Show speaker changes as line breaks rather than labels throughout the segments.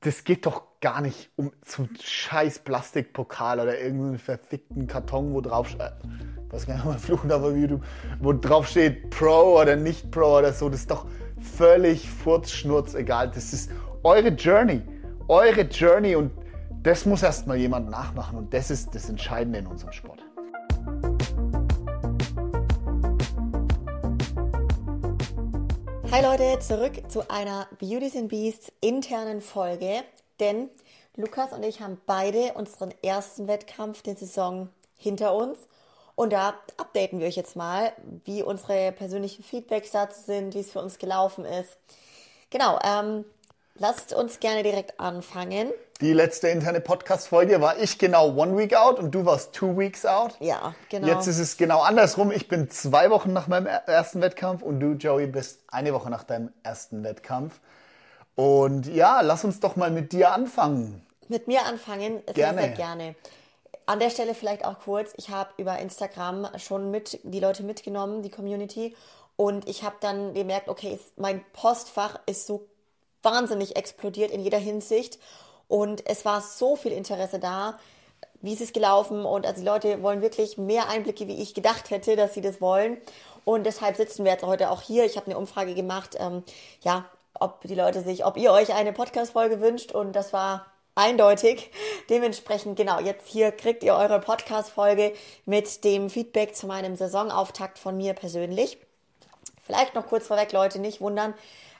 das geht doch gar nicht um so einen scheiß Plastikpokal oder irgendeinen verfickten Karton, wo drauf steht. Ich weiß gar nicht, ob man fluchen auf YouTube, wo drauf steht Pro oder nicht Pro oder so. Das ist doch völlig furzschnurz egal. Das ist eure Journey. Eure Journey und das muss erstmal jemand nachmachen und das ist das Entscheidende in unserem Sport.
Hi Leute, zurück zu einer Beauties and Beasts internen Folge, denn Lukas und ich haben beide unseren ersten Wettkampf der Saison hinter uns und da updaten wir euch jetzt mal, wie unsere persönlichen Feedbacks dazu sind, wie es für uns gelaufen ist. Genau, ähm, lasst uns gerne direkt anfangen.
Die letzte interne Podcast-Folge war ich genau one week out und du warst two weeks out.
Ja, genau.
Jetzt ist es genau andersrum. Ich bin zwei Wochen nach meinem ersten Wettkampf und du, Joey, bist eine Woche nach deinem ersten Wettkampf. Und ja, lass uns doch mal mit dir anfangen.
Mit mir anfangen, sehr,
Gerne.
sehr gerne. An der Stelle vielleicht auch kurz, ich habe über Instagram schon mit die Leute mitgenommen, die Community. Und ich habe dann gemerkt, okay, mein Postfach ist so wahnsinnig explodiert in jeder Hinsicht. Und es war so viel Interesse da. Wie ist es gelaufen? Und also die Leute wollen wirklich mehr Einblicke, wie ich gedacht hätte, dass sie das wollen. Und deshalb sitzen wir jetzt heute auch hier. Ich habe eine Umfrage gemacht, ähm, ja, ob die Leute sich, ob ihr euch eine Podcast-Folge wünscht. Und das war eindeutig. Dementsprechend, genau, jetzt hier kriegt ihr eure Podcast-Folge mit dem Feedback zu meinem Saisonauftakt von mir persönlich. Vielleicht noch kurz vorweg, Leute, nicht wundern.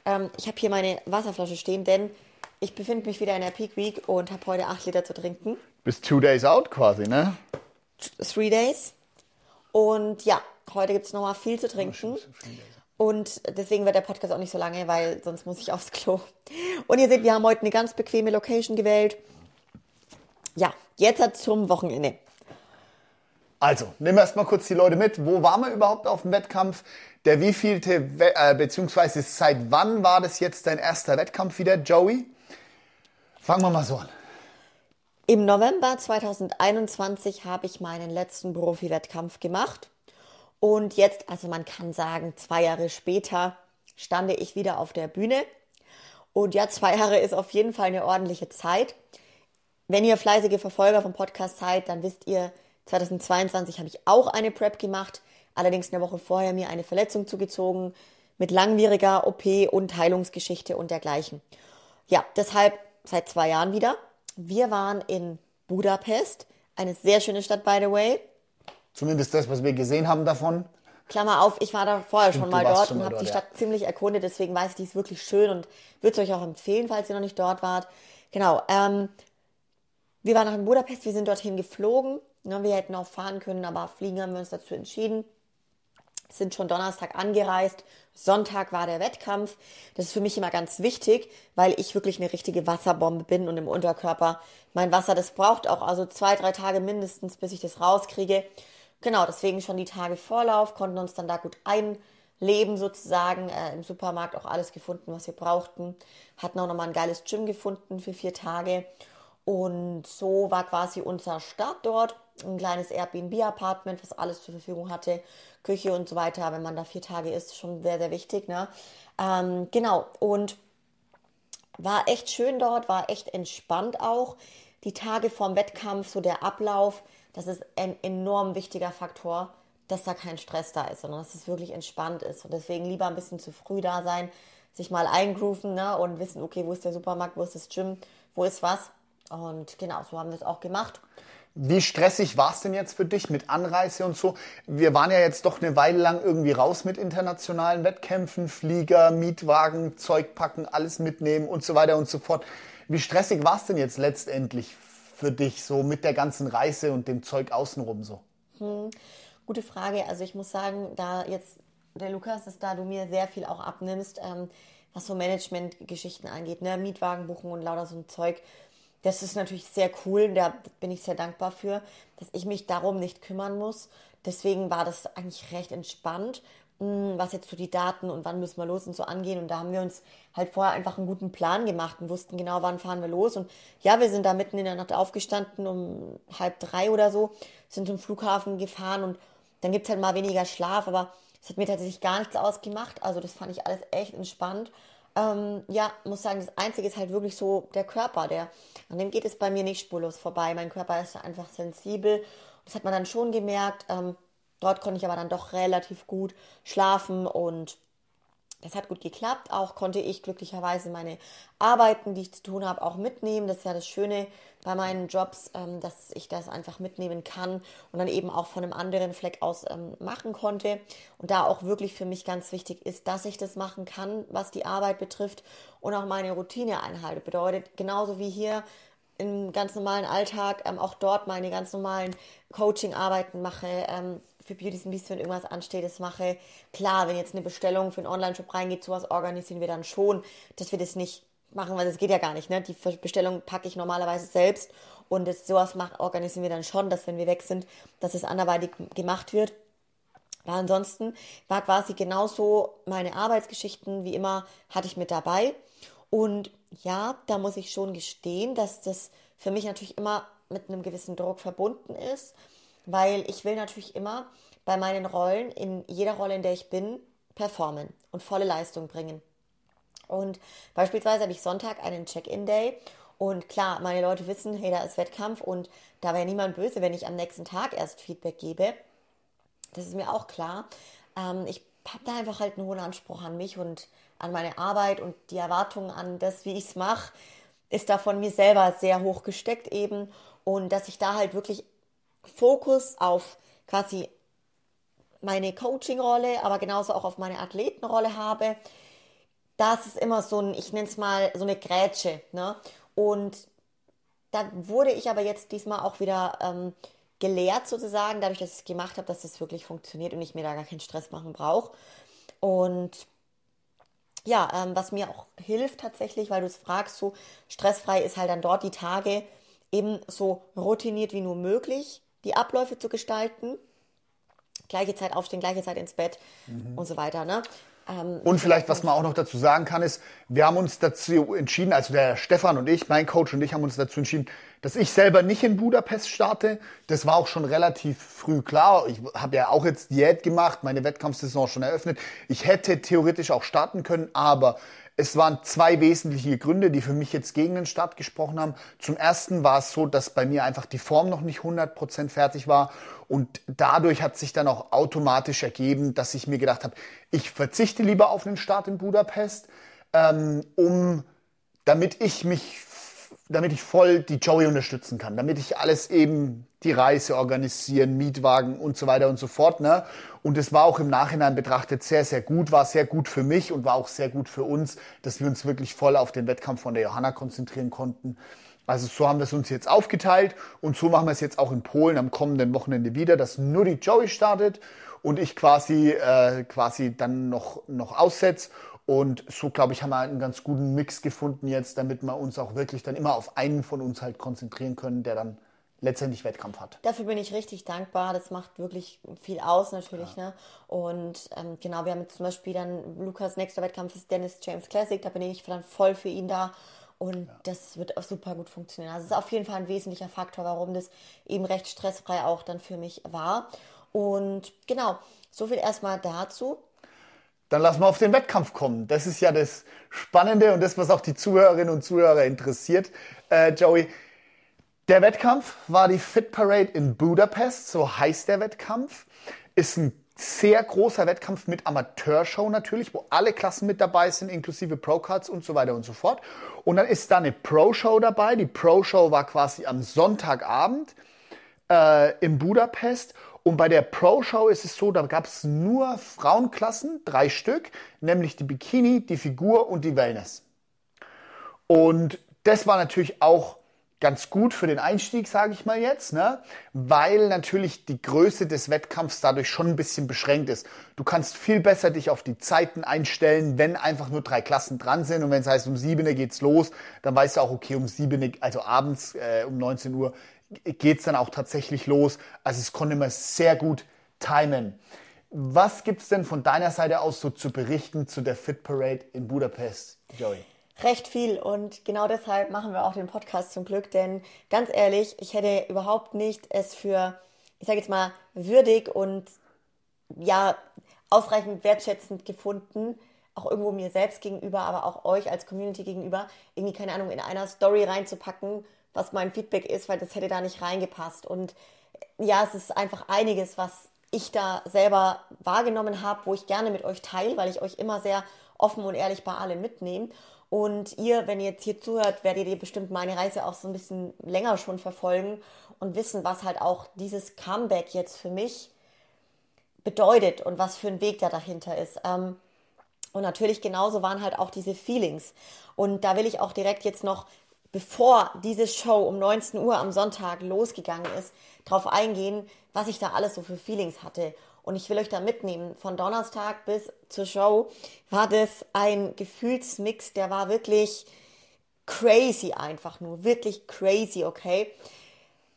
Ähm, ich habe hier meine Wasserflasche stehen, denn ich befinde mich wieder in der Peak Week und habe heute 8 Liter zu trinken.
Bist two days out quasi, ne?
Three Days. Und ja, heute gibt es nochmal viel zu trinken. Und deswegen wird der Podcast auch nicht so lange, weil sonst muss ich aufs Klo. Und ihr seht, wir haben heute eine ganz bequeme Location gewählt. Ja, jetzt zum Wochenende.
Also, nimm erst mal kurz die Leute mit. Wo waren wir überhaupt auf dem Wettkampf? Der wievielte, äh, beziehungsweise seit wann war das jetzt dein erster Wettkampf wieder, Joey? Fangen wir mal so an.
Im November 2021 habe ich meinen letzten Profi-Wettkampf gemacht. Und jetzt, also man kann sagen, zwei Jahre später stande ich wieder auf der Bühne. Und ja, zwei Jahre ist auf jeden Fall eine ordentliche Zeit. Wenn ihr fleißige Verfolger vom Podcast seid, dann wisst ihr, 2022 habe ich auch eine Prep gemacht. Allerdings eine Woche vorher mir eine Verletzung zugezogen mit langwieriger OP und Heilungsgeschichte und dergleichen. Ja, deshalb seit zwei Jahren wieder. Wir waren in Budapest, eine sehr schöne Stadt, by the way.
Zumindest das, was wir gesehen haben davon.
Klammer auf, ich war da vorher schon
du
mal dort
schon
und habe die
ja.
Stadt ziemlich erkundet, deswegen weiß ich, die ist wirklich schön und würde es euch auch empfehlen, falls ihr noch nicht dort wart. Genau, ähm, wir waren noch in Budapest, wir sind dorthin geflogen. Ne, wir hätten auch fahren können, aber fliegen haben wir uns dazu entschieden. Sind schon Donnerstag angereist. Sonntag war der Wettkampf. Das ist für mich immer ganz wichtig, weil ich wirklich eine richtige Wasserbombe bin und im Unterkörper mein Wasser, das braucht auch also zwei, drei Tage mindestens, bis ich das rauskriege. Genau, deswegen schon die Tage Vorlauf, konnten uns dann da gut einleben sozusagen. Äh, Im Supermarkt auch alles gefunden, was wir brauchten. Hatten auch nochmal ein geiles Gym gefunden für vier Tage. Und so war quasi unser Start dort. Ein kleines Airbnb-Apartment, was alles zur Verfügung hatte. Küche und so weiter. Wenn man da vier Tage ist, schon sehr, sehr wichtig. Ne? Ähm, genau. Und war echt schön dort, war echt entspannt auch. Die Tage vorm Wettkampf, so der Ablauf, das ist ein enorm wichtiger Faktor, dass da kein Stress da ist, sondern dass es wirklich entspannt ist. Und deswegen lieber ein bisschen zu früh da sein, sich mal eingrooven ne? und wissen, okay, wo ist der Supermarkt, wo ist das Gym, wo ist was. Und genau, so haben wir es auch gemacht.
Wie stressig war es denn jetzt für dich mit Anreise und so? Wir waren ja jetzt doch eine Weile lang irgendwie raus mit internationalen Wettkämpfen, Flieger, Mietwagen, Zeug packen, alles mitnehmen und so weiter und so fort. Wie stressig war es denn jetzt letztendlich für dich so mit der ganzen Reise und dem Zeug außenrum so?
Gute Frage. Also ich muss sagen, da jetzt der Lukas, dass da du mir sehr viel auch abnimmst, ähm, was so Management-Geschichten angeht, ne? Mietwagen buchen und lauter so ein Zeug. Das ist natürlich sehr cool, da bin ich sehr dankbar für, dass ich mich darum nicht kümmern muss. Deswegen war das eigentlich recht entspannt, mh, was jetzt so die Daten und wann müssen wir los und so angehen. Und da haben wir uns halt vorher einfach einen guten Plan gemacht und wussten genau, wann fahren wir los. Und ja, wir sind da mitten in der Nacht aufgestanden um halb drei oder so, sind zum Flughafen gefahren und dann gibt's halt mal weniger Schlaf, aber es hat mir tatsächlich gar nichts ausgemacht. Also das fand ich alles echt entspannt. Ähm, ja, muss sagen, das Einzige ist halt wirklich so der Körper, der, an dem geht es bei mir nicht spurlos vorbei. Mein Körper ist einfach sensibel. Das hat man dann schon gemerkt. Ähm, dort konnte ich aber dann doch relativ gut schlafen und das hat gut geklappt. Auch konnte ich glücklicherweise meine Arbeiten, die ich zu tun habe, auch mitnehmen. Das ist ja das Schöne bei meinen Jobs, ähm, dass ich das einfach mitnehmen kann und dann eben auch von einem anderen Fleck aus ähm, machen konnte. Und da auch wirklich für mich ganz wichtig ist, dass ich das machen kann, was die Arbeit betrifft und auch meine Routine einhalte. Bedeutet, genauso wie hier im ganz normalen Alltag ähm, auch dort meine ganz normalen Coaching-Arbeiten mache, für Beauty ein bisschen irgendwas ansteht, das mache. Klar, wenn jetzt eine Bestellung für einen Online-Shop reingeht, sowas organisieren wir dann schon, dass wir das nicht machen, weil das geht ja gar nicht. Ne? Die Bestellung packe ich normalerweise selbst und das, sowas mach, organisieren wir dann schon, dass wenn wir weg sind, dass es anderweitig gemacht wird. Aber ansonsten war quasi genauso meine Arbeitsgeschichten wie immer hatte ich mit dabei. Und ja, da muss ich schon gestehen, dass das für mich natürlich immer mit einem gewissen Druck verbunden ist weil ich will natürlich immer bei meinen Rollen, in jeder Rolle, in der ich bin, performen und volle Leistung bringen. Und beispielsweise habe ich Sonntag einen Check-in-Day und klar, meine Leute wissen, hey, da ist Wettkampf und da wäre niemand böse, wenn ich am nächsten Tag erst Feedback gebe. Das ist mir auch klar. Ähm, ich habe da einfach halt einen hohen Anspruch an mich und an meine Arbeit und die Erwartungen an das, wie ich es mache, ist da von mir selber sehr hoch gesteckt eben. Und dass ich da halt wirklich Fokus auf quasi meine Coaching-Rolle, aber genauso auch auf meine Athletenrolle habe, das ist immer so ein, ich nenne es mal so eine Grätsche. Ne? Und da wurde ich aber jetzt diesmal auch wieder ähm, gelehrt sozusagen, dadurch, dass ich es gemacht habe, dass das wirklich funktioniert und ich mir da gar keinen Stress machen brauche. Und ja, ähm, was mir auch hilft tatsächlich, weil du es fragst, so stressfrei ist halt dann dort die Tage eben so routiniert wie nur möglich die Abläufe zu gestalten. Gleiche Zeit aufstehen, gleiche Zeit ins Bett mhm. und so weiter. Ne?
Ähm, und vielleicht, was man auch noch dazu sagen kann, ist, wir haben uns dazu entschieden, also der Stefan und ich, mein Coach und ich haben uns dazu entschieden, dass ich selber nicht in Budapest starte. Das war auch schon relativ früh klar. Ich habe ja auch jetzt Diät gemacht, meine Wettkampfsaison schon eröffnet. Ich hätte theoretisch auch starten können, aber es waren zwei wesentliche Gründe, die für mich jetzt gegen den Start gesprochen haben. Zum ersten war es so, dass bei mir einfach die Form noch nicht 100% fertig war und dadurch hat sich dann auch automatisch ergeben, dass ich mir gedacht habe, ich verzichte lieber auf den Start in Budapest, ähm, um damit ich mich damit ich voll die Joey unterstützen kann, damit ich alles eben die Reise organisieren, Mietwagen und so weiter und so fort. Ne? Und es war auch im Nachhinein betrachtet sehr, sehr gut, war sehr gut für mich und war auch sehr gut für uns, dass wir uns wirklich voll auf den Wettkampf von der Johanna konzentrieren konnten. Also so haben wir es uns jetzt aufgeteilt und so machen wir es jetzt auch in Polen am kommenden Wochenende wieder, dass nur die Joey startet und ich quasi, äh, quasi dann noch, noch aussetze und so, glaube ich, haben wir einen ganz guten Mix gefunden jetzt, damit wir uns auch wirklich dann immer auf einen von uns halt konzentrieren können, der dann letztendlich Wettkampf hat.
Dafür bin ich richtig dankbar. Das macht wirklich viel aus natürlich. Ja. Ne? Und ähm, genau, wir haben jetzt zum Beispiel dann Lukas nächster Wettkampf ist Dennis James Classic. Da bin ich dann voll für ihn da. Und ja. das wird auch super gut funktionieren. Also es ist auf jeden Fall ein wesentlicher Faktor, warum das eben recht stressfrei auch dann für mich war. Und genau, so viel erstmal dazu.
Dann lass mal auf den Wettkampf kommen. Das ist ja das Spannende und das, was auch die Zuhörerinnen und Zuhörer interessiert. Äh, Joey, der Wettkampf war die Fit Parade in Budapest, so heißt der Wettkampf. Ist ein sehr großer Wettkampf mit Amateurshow natürlich, wo alle Klassen mit dabei sind, inklusive Pro-Cards und so weiter und so fort. Und dann ist da eine Pro-Show dabei. Die Pro-Show war quasi am Sonntagabend äh, in Budapest. Und bei der Pro-Show ist es so, da gab es nur Frauenklassen, drei Stück, nämlich die Bikini, die Figur und die Wellness. Und das war natürlich auch ganz gut für den Einstieg, sage ich mal jetzt, ne? weil natürlich die Größe des Wettkampfs dadurch schon ein bisschen beschränkt ist. Du kannst viel besser dich auf die Zeiten einstellen, wenn einfach nur drei Klassen dran sind und wenn es heißt, um sieben geht's los, dann weißt du auch, okay, um sieben, also abends äh, um 19 Uhr geht es dann auch tatsächlich los. Also es konnte man sehr gut timen. Was gibt es denn von deiner Seite aus so zu berichten zu der Fit Parade in Budapest, Joey?
Recht viel und genau deshalb machen wir auch den Podcast zum Glück, denn ganz ehrlich, ich hätte überhaupt nicht es für, ich sage jetzt mal, würdig und ja, ausreichend wertschätzend gefunden, auch irgendwo mir selbst gegenüber, aber auch euch als Community gegenüber, irgendwie, keine Ahnung, in einer Story reinzupacken, was mein Feedback ist, weil das hätte da nicht reingepasst. Und ja, es ist einfach einiges, was ich da selber wahrgenommen habe, wo ich gerne mit euch teile, weil ich euch immer sehr offen und ehrlich bei allem mitnehme. Und ihr, wenn ihr jetzt hier zuhört, werdet ihr bestimmt meine Reise auch so ein bisschen länger schon verfolgen und wissen, was halt auch dieses Comeback jetzt für mich bedeutet und was für ein Weg da dahinter ist. Ähm, und natürlich genauso waren halt auch diese Feelings. Und da will ich auch direkt jetzt noch, bevor diese Show um 19 Uhr am Sonntag losgegangen ist, drauf eingehen, was ich da alles so für Feelings hatte. Und ich will euch da mitnehmen. Von Donnerstag bis zur Show war das ein Gefühlsmix, der war wirklich crazy einfach nur. Wirklich crazy, okay?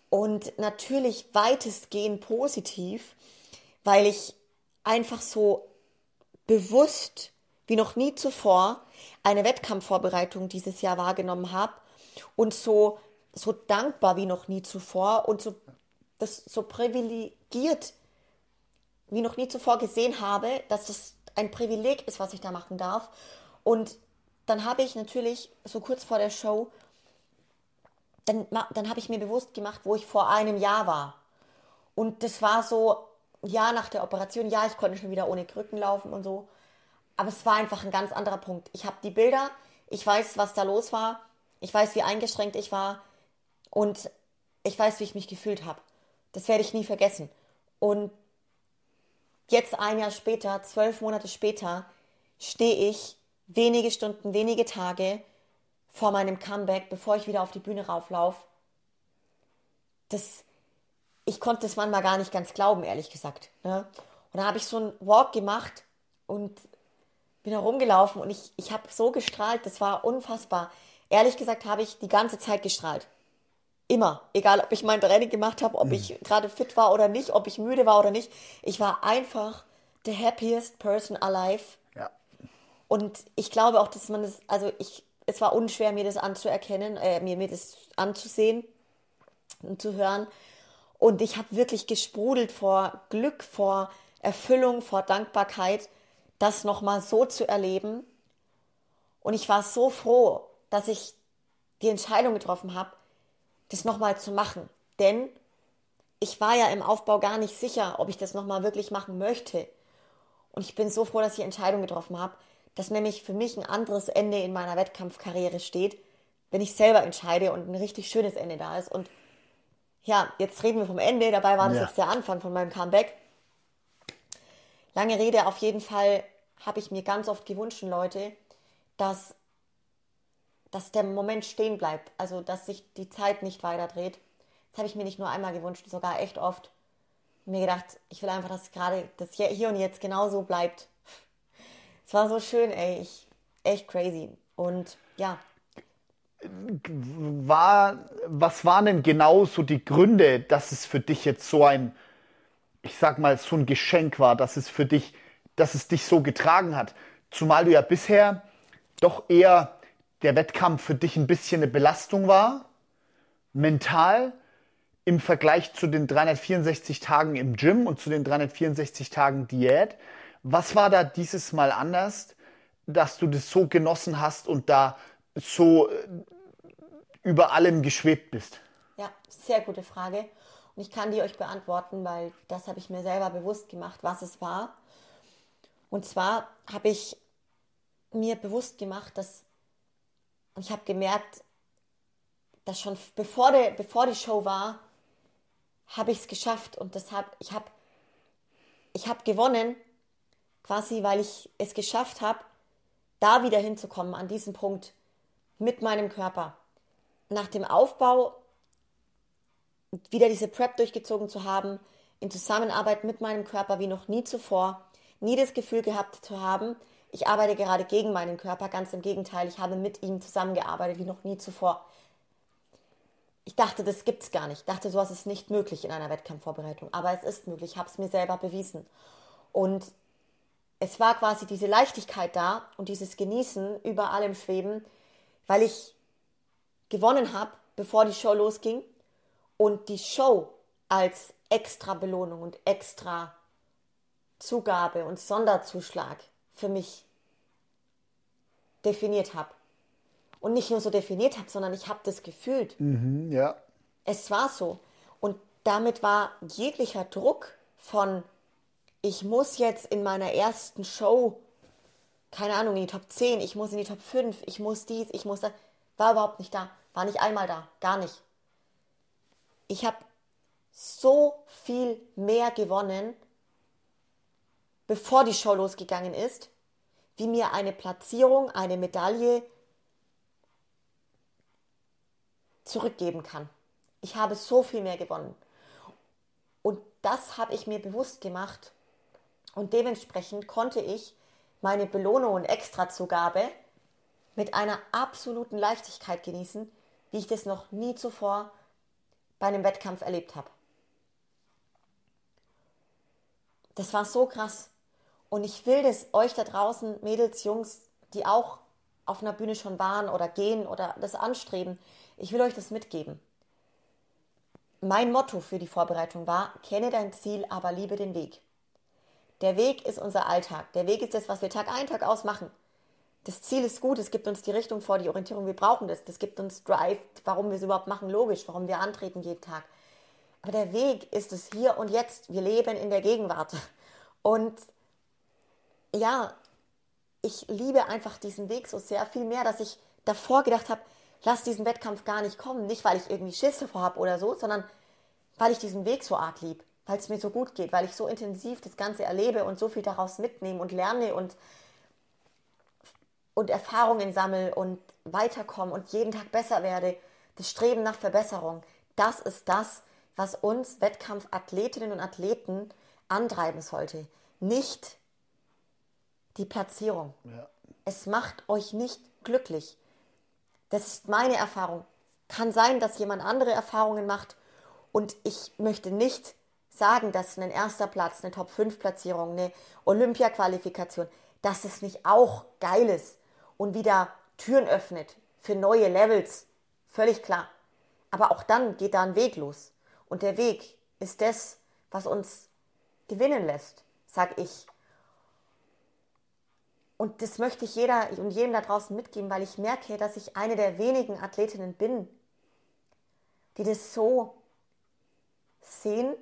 Und natürlich weitestgehend positiv, weil ich einfach so bewusst wie noch nie zuvor eine Wettkampfvorbereitung dieses Jahr wahrgenommen habe und so, so dankbar wie noch nie zuvor und so, das so privilegiert wie noch nie zuvor gesehen habe, dass das ein Privileg ist, was ich da machen darf. Und dann habe ich natürlich so kurz vor der Show, dann, dann habe ich mir bewusst gemacht, wo ich vor einem Jahr war. Und das war so, ja, nach der Operation, ja, ich konnte schon wieder ohne Krücken laufen und so. Aber es war einfach ein ganz anderer Punkt. Ich habe die Bilder, ich weiß, was da los war, ich weiß, wie eingeschränkt ich war und ich weiß, wie ich mich gefühlt habe. Das werde ich nie vergessen. Und jetzt ein Jahr später, zwölf Monate später, stehe ich wenige Stunden, wenige Tage vor meinem Comeback, bevor ich wieder auf die Bühne rauflaufe. Das, ich konnte es manchmal gar nicht ganz glauben, ehrlich gesagt. Ne? Und da habe ich so einen Walk gemacht und bin herumgelaufen und ich, ich habe so gestrahlt, das war unfassbar. Ehrlich gesagt habe ich die ganze Zeit gestrahlt. Immer. Egal, ob ich mein Training gemacht habe, ob mhm. ich gerade fit war oder nicht, ob ich müde war oder nicht. Ich war einfach the happiest person alive.
Ja.
Und ich glaube auch, dass man das, also ich, es war unschwer, mir das anzuerkennen, äh, mir, mir das anzusehen und zu hören. Und ich habe wirklich gesprudelt vor Glück, vor Erfüllung, vor Dankbarkeit das nochmal so zu erleben. Und ich war so froh, dass ich die Entscheidung getroffen habe, das nochmal zu machen. Denn ich war ja im Aufbau gar nicht sicher, ob ich das nochmal wirklich machen möchte. Und ich bin so froh, dass ich die Entscheidung getroffen habe, dass nämlich für mich ein anderes Ende in meiner Wettkampfkarriere steht, wenn ich selber entscheide und ein richtig schönes Ende da ist. Und ja, jetzt reden wir vom Ende, dabei war das ja. jetzt der Anfang von meinem Comeback. Lange Rede, auf jeden Fall habe ich mir ganz oft gewünscht, Leute, dass, dass der Moment stehen bleibt, also dass sich die Zeit nicht weiter dreht. Das habe ich mir nicht nur einmal gewünscht, sogar echt oft. Mir gedacht, ich will einfach, dass gerade das hier und jetzt genauso bleibt. Es war so schön, ey, ich, echt crazy. Und ja.
War, was waren denn genau so die Gründe, dass es für dich jetzt so ein, ich sag mal, so ein Geschenk war, dass es für dich dass es dich so getragen hat. Zumal du ja bisher doch eher der Wettkampf für dich ein bisschen eine Belastung war, mental im Vergleich zu den 364 Tagen im Gym und zu den 364 Tagen Diät. Was war da dieses Mal anders, dass du das so genossen hast und da so äh, über allem geschwebt bist?
Ja, sehr gute Frage. Und ich kann die euch beantworten, weil das habe ich mir selber bewusst gemacht, was es war. Und zwar habe ich mir bewusst gemacht, dass und ich habe gemerkt, dass schon bevor, der, bevor die Show war, habe ich es geschafft und deshalb, ich habe ich hab gewonnen, quasi weil ich es geschafft habe, da wieder hinzukommen, an diesem Punkt mit meinem Körper. Nach dem Aufbau wieder diese Prep durchgezogen zu haben, in Zusammenarbeit mit meinem Körper wie noch nie zuvor nie das Gefühl gehabt zu haben, ich arbeite gerade gegen meinen Körper. Ganz im Gegenteil, ich habe mit ihm zusammengearbeitet wie noch nie zuvor. Ich dachte, das gibt es gar nicht. Ich dachte, sowas ist nicht möglich in einer Wettkampfvorbereitung. Aber es ist möglich. Ich habe es mir selber bewiesen. Und es war quasi diese Leichtigkeit da und dieses Genießen über allem Schweben, weil ich gewonnen habe, bevor die Show losging. Und die Show als extra Belohnung und extra Zugabe und Sonderzuschlag für mich definiert habe. Und nicht nur so definiert habe, sondern ich habe das gefühlt.
Mhm, ja.
Es war so. Und damit war jeglicher Druck von, ich muss jetzt in meiner ersten Show, keine Ahnung, in die Top 10, ich muss in die Top 5, ich muss dies, ich muss das, war überhaupt nicht da. War nicht einmal da. Gar nicht. Ich habe so viel mehr gewonnen, bevor die Show losgegangen ist, wie mir eine Platzierung, eine Medaille zurückgeben kann. Ich habe so viel mehr gewonnen. Und das habe ich mir bewusst gemacht. Und dementsprechend konnte ich meine Belohnung und Extrazugabe mit einer absoluten Leichtigkeit genießen, wie ich das noch nie zuvor bei einem Wettkampf erlebt habe. Das war so krass. Und ich will das euch da draußen, Mädels, Jungs, die auch auf einer Bühne schon waren oder gehen oder das anstreben, ich will euch das mitgeben. Mein Motto für die Vorbereitung war, kenne dein Ziel, aber liebe den Weg. Der Weg ist unser Alltag. Der Weg ist das, was wir Tag ein, Tag aus machen. Das Ziel ist gut, es gibt uns die Richtung vor, die Orientierung, wir brauchen das. Das gibt uns Drive, warum wir es überhaupt machen, logisch, warum wir antreten jeden Tag. Aber der Weg ist es hier und jetzt. Wir leben in der Gegenwart. Und ja, ich liebe einfach diesen Weg so sehr, viel mehr, dass ich davor gedacht habe, lass diesen Wettkampf gar nicht kommen. Nicht, weil ich irgendwie Schiss davor habe oder so, sondern weil ich diesen Weg so arg lieb, weil es mir so gut geht, weil ich so intensiv das Ganze erlebe und so viel daraus mitnehme und lerne und, und Erfahrungen sammle und weiterkomme und jeden Tag besser werde. Das Streben nach Verbesserung, das ist das, was uns Wettkampfathletinnen und Athleten antreiben sollte. Nicht die Platzierung. Ja. Es macht euch nicht glücklich. Das ist meine Erfahrung. Kann sein, dass jemand andere Erfahrungen macht und ich möchte nicht sagen, dass ein erster Platz, eine Top 5 Platzierung, eine Olympia-Qualifikation, dass es nicht auch geil ist und wieder Türen öffnet für neue Levels. Völlig klar. Aber auch dann geht da ein Weg los. Und der Weg ist das, was uns gewinnen lässt, sag ich. Und das möchte ich jeder und jedem da draußen mitgeben, weil ich merke, dass ich eine der wenigen Athletinnen bin, die das so sehen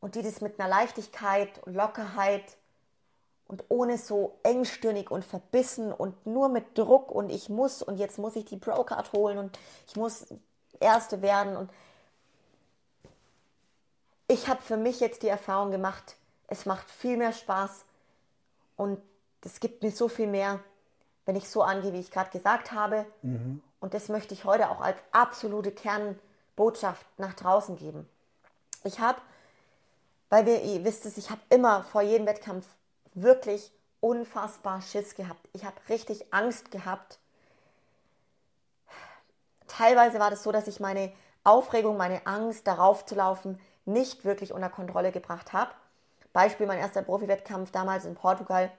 und die das mit einer Leichtigkeit und Lockerheit und ohne so engstirnig und verbissen und nur mit Druck und ich muss und jetzt muss ich die Pro-Card holen und ich muss Erste werden und ich habe für mich jetzt die Erfahrung gemacht, es macht viel mehr Spaß, und es gibt mir so viel mehr, wenn ich so angehe, wie ich gerade gesagt habe. Mhm. Und das möchte ich heute auch als absolute Kernbotschaft nach draußen geben. Ich habe, weil wir, ihr wisst es, ich habe immer vor jedem Wettkampf wirklich unfassbar Schiss gehabt. Ich habe richtig Angst gehabt. Teilweise war das so, dass ich meine Aufregung, meine Angst, darauf zu laufen, nicht wirklich unter Kontrolle gebracht habe. Beispiel mein erster Profi-Wettkampf damals in Portugal.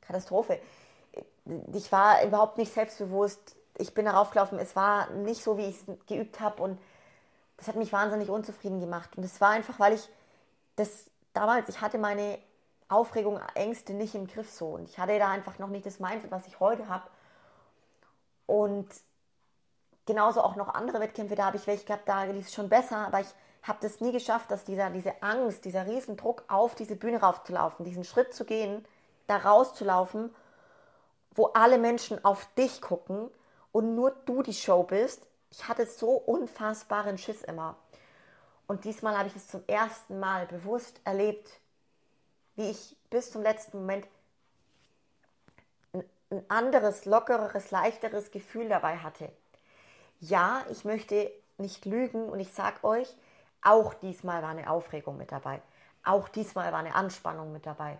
Katastrophe. Ich war überhaupt nicht selbstbewusst. Ich bin darauf gelaufen. Es war nicht so, wie ich es geübt habe. Und das hat mich wahnsinnig unzufrieden gemacht. Und es war einfach, weil ich das damals, ich hatte meine Aufregung, Ängste nicht im Griff so. Und ich hatte da einfach noch nicht das Mindset, was ich heute habe. Und genauso auch noch andere Wettkämpfe, da habe ich welche gehabt, da lief es schon besser, aber ich habe das nie geschafft, dass dieser, diese Angst, dieser Riesendruck auf diese Bühne raufzulaufen, diesen Schritt zu gehen, da rauszulaufen, wo alle Menschen auf dich gucken und nur du die Show bist. Ich hatte so unfassbaren Schiss immer. Und diesmal habe ich es zum ersten Mal bewusst erlebt, wie ich bis zum letzten Moment ein anderes, lockereres, leichteres Gefühl dabei hatte. Ja, ich möchte nicht lügen und ich sage euch, auch diesmal war eine Aufregung mit dabei. Auch diesmal war eine Anspannung mit dabei.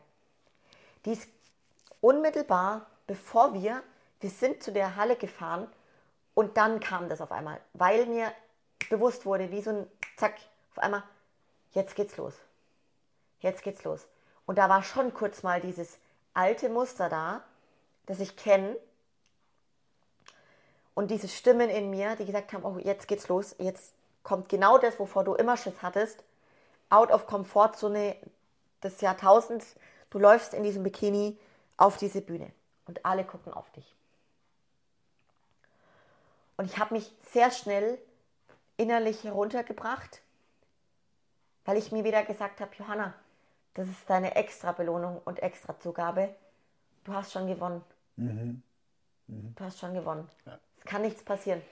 Dies unmittelbar, bevor wir, wir sind zu der Halle gefahren und dann kam das auf einmal, weil mir bewusst wurde, wie so ein Zack, auf einmal, jetzt geht's los. Jetzt geht's los. Und da war schon kurz mal dieses alte Muster da, das ich kenne. Und diese Stimmen in mir, die gesagt haben, oh, jetzt geht's los, jetzt kommt genau das, wovor du immer Schiss hattest, out of Komfortzone des Jahrtausends. Du läufst in diesem Bikini auf diese Bühne. und alle gucken auf dich. Und ich habe mich sehr schnell innerlich heruntergebracht, weil ich mir wieder gesagt habe, Johanna, das ist deine extra Belohnung und extra Zugabe. Du hast schon gewonnen. Mhm. Mhm. Du hast schon gewonnen. Ja. Es kann nichts passieren.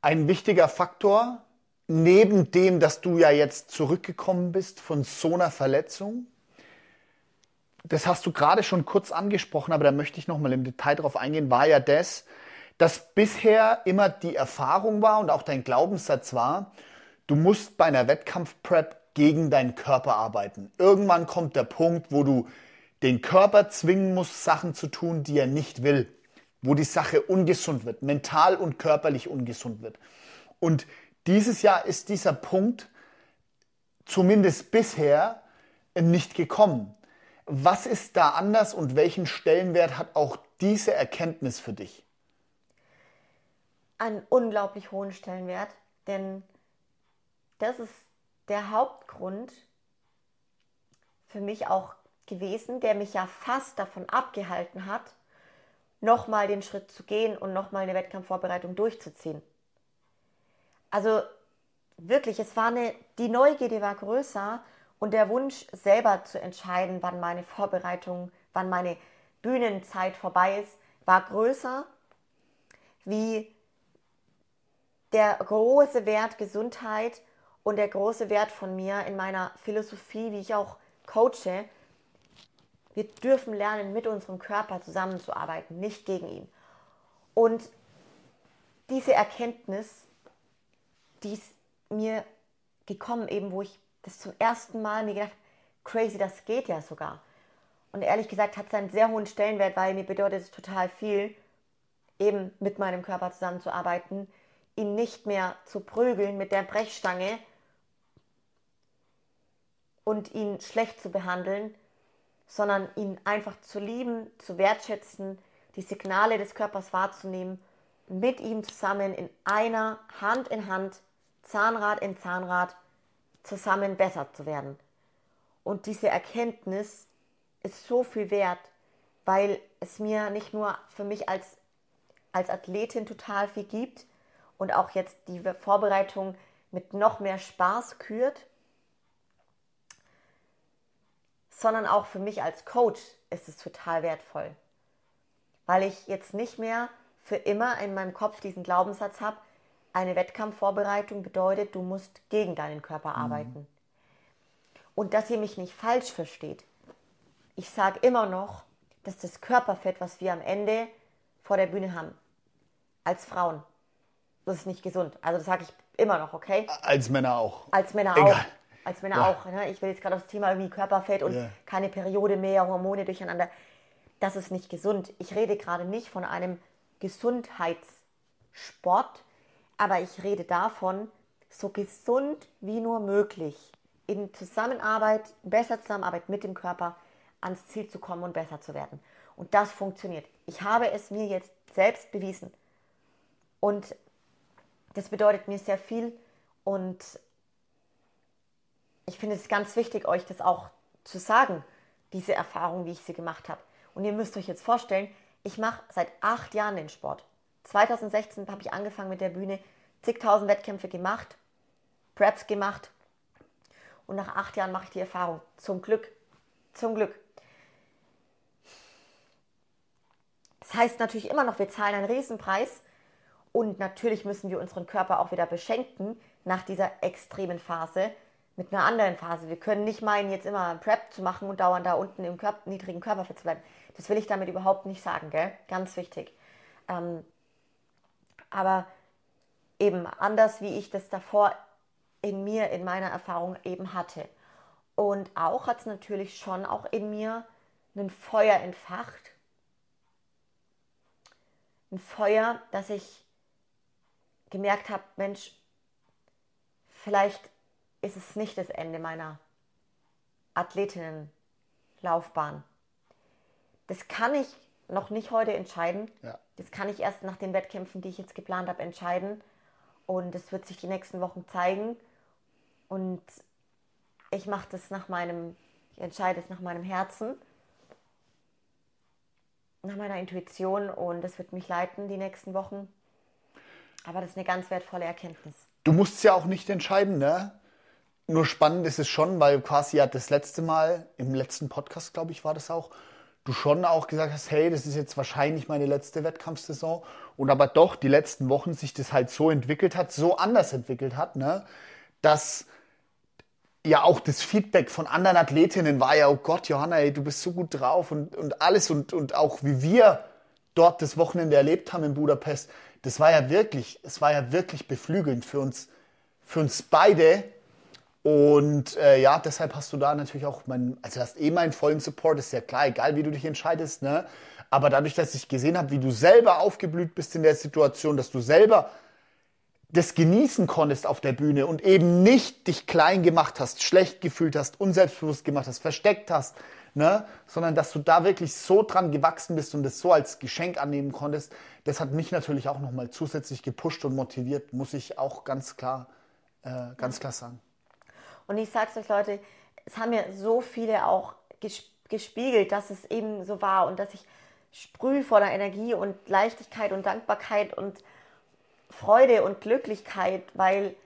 Ein wichtiger Faktor, neben dem, dass du ja jetzt zurückgekommen bist von so einer Verletzung, das hast du gerade schon kurz angesprochen, aber da möchte ich noch mal im Detail drauf eingehen, war ja das, dass bisher immer die Erfahrung war und auch dein Glaubenssatz war, du musst bei einer Wettkampfprep gegen deinen Körper arbeiten. Irgendwann kommt der Punkt, wo du den Körper zwingen musst, Sachen zu tun, die er nicht will, wo die Sache ungesund wird, mental und körperlich ungesund wird. Und dieses Jahr ist dieser Punkt zumindest bisher nicht gekommen. Was ist da anders und welchen Stellenwert hat auch diese Erkenntnis für dich?
Einen unglaublich hohen Stellenwert, denn das ist der Hauptgrund für mich auch gewesen, der mich ja fast davon abgehalten hat, nochmal den Schritt zu gehen und nochmal eine Wettkampfvorbereitung durchzuziehen. Also wirklich, es war eine, die Neugierde war größer und der Wunsch selber zu entscheiden, wann meine Vorbereitung, wann meine Bühnenzeit vorbei ist, war größer wie der große Wert Gesundheit und der große Wert von mir in meiner Philosophie, wie ich auch coache. Wir dürfen lernen, mit unserem Körper zusammenzuarbeiten, nicht gegen ihn. Und diese Erkenntnis, die ist mir gekommen, eben wo ich das zum ersten Mal mir gedacht, crazy, das geht ja sogar. Und ehrlich gesagt hat es einen sehr hohen Stellenwert, weil mir bedeutet es total viel, eben mit meinem Körper zusammenzuarbeiten, ihn nicht mehr zu prügeln mit der Brechstange und ihn schlecht zu behandeln, sondern ihn einfach zu lieben, zu wertschätzen, die Signale des Körpers wahrzunehmen, mit ihm zusammen in einer Hand in Hand, Zahnrad in Zahnrad zusammen besser zu werden. Und diese Erkenntnis ist so viel wert, weil es mir nicht nur für mich als, als Athletin total viel gibt und auch jetzt die Vorbereitung mit noch mehr Spaß kürt, sondern auch für mich als Coach ist es total wertvoll. Weil ich jetzt nicht mehr für immer in meinem Kopf diesen Glaubenssatz habe, eine Wettkampfvorbereitung bedeutet, du musst gegen deinen Körper mhm. arbeiten. Und dass ihr mich nicht falsch versteht. Ich sage immer noch, dass das Körperfett, was wir am Ende vor der Bühne haben, als Frauen, das ist nicht gesund. Also das sage ich immer noch, okay?
Als Männer auch.
Als Männer Egal. auch. Als Männer ja. auch. Ne? Ich will jetzt gerade aufs Thema irgendwie Körperfett und ja. keine Periode mehr, Hormone durcheinander. Das ist nicht gesund. Ich rede gerade nicht von einem Gesundheitssport, aber ich rede davon, so gesund wie nur möglich in Zusammenarbeit, besser Zusammenarbeit mit dem Körper ans Ziel zu kommen und besser zu werden. Und das funktioniert. Ich habe es mir jetzt selbst bewiesen. Und das bedeutet mir sehr viel. Und ich finde es ganz wichtig, euch das auch zu sagen, diese Erfahrung, wie ich sie gemacht habe. Und ihr müsst euch jetzt vorstellen, ich mache seit acht Jahren den Sport. 2016 habe ich angefangen mit der Bühne, zigtausend Wettkämpfe gemacht, Preps gemacht und nach acht Jahren mache ich die Erfahrung. Zum Glück, zum Glück. Das heißt natürlich immer noch, wir zahlen einen Riesenpreis und natürlich müssen wir unseren Körper auch wieder beschenken nach dieser extremen Phase mit einer anderen Phase. Wir können nicht meinen, jetzt immer Prep zu machen und dauernd da unten im Körper, niedrigen Körperfett zu bleiben. Das will ich damit überhaupt nicht sagen, gell? Ganz wichtig. Ähm, aber eben anders, wie ich das davor in mir, in meiner Erfahrung eben hatte. Und auch hat es natürlich schon auch in mir ein Feuer entfacht. Ein Feuer, dass ich gemerkt habe, Mensch, vielleicht ist es nicht das Ende meiner Athletinnenlaufbahn. Das kann ich noch nicht heute entscheiden. Ja. Das kann ich erst nach den Wettkämpfen, die ich jetzt geplant habe, entscheiden. Und es wird sich die nächsten Wochen zeigen. Und ich mache das nach meinem, ich entscheide es nach meinem Herzen. nach meiner Intuition und das wird mich leiten die nächsten Wochen. Aber das ist eine ganz wertvolle Erkenntnis.
Du musst es ja auch nicht entscheiden, ne? Nur spannend ist es schon, weil quasi ja das letzte Mal, im letzten Podcast, glaube ich, war das auch, du schon auch gesagt hast, hey, das ist jetzt wahrscheinlich meine letzte Wettkampfsaison. Und aber doch die letzten Wochen sich das halt so entwickelt hat, so anders entwickelt hat, ne? dass ja auch das Feedback von anderen Athletinnen war ja, oh Gott, Johanna, ey, du bist so gut drauf und, und alles und, und auch wie wir dort das Wochenende erlebt haben in Budapest, das war ja wirklich, es war ja wirklich beflügelnd für uns, für uns beide. Und äh, ja, deshalb hast du da natürlich auch mein, also hast eh meinen vollen Support, ist ja klar, egal wie du dich entscheidest, ne? Aber dadurch, dass ich gesehen habe, wie du selber aufgeblüht bist in der Situation, dass du selber das genießen konntest auf der Bühne und eben nicht dich klein gemacht hast, schlecht gefühlt hast, unselbstbewusst gemacht hast, versteckt hast, ne? sondern dass du da wirklich so dran gewachsen bist und das so als Geschenk annehmen konntest, das hat mich natürlich auch nochmal zusätzlich gepusht und motiviert, muss ich auch ganz klar, äh, ganz klar sagen.
Und ich sag's euch, Leute, es haben mir so viele auch gespiegelt, dass es eben so war und dass ich sprühe voller Energie und Leichtigkeit und Dankbarkeit und Freude und Glücklichkeit, weil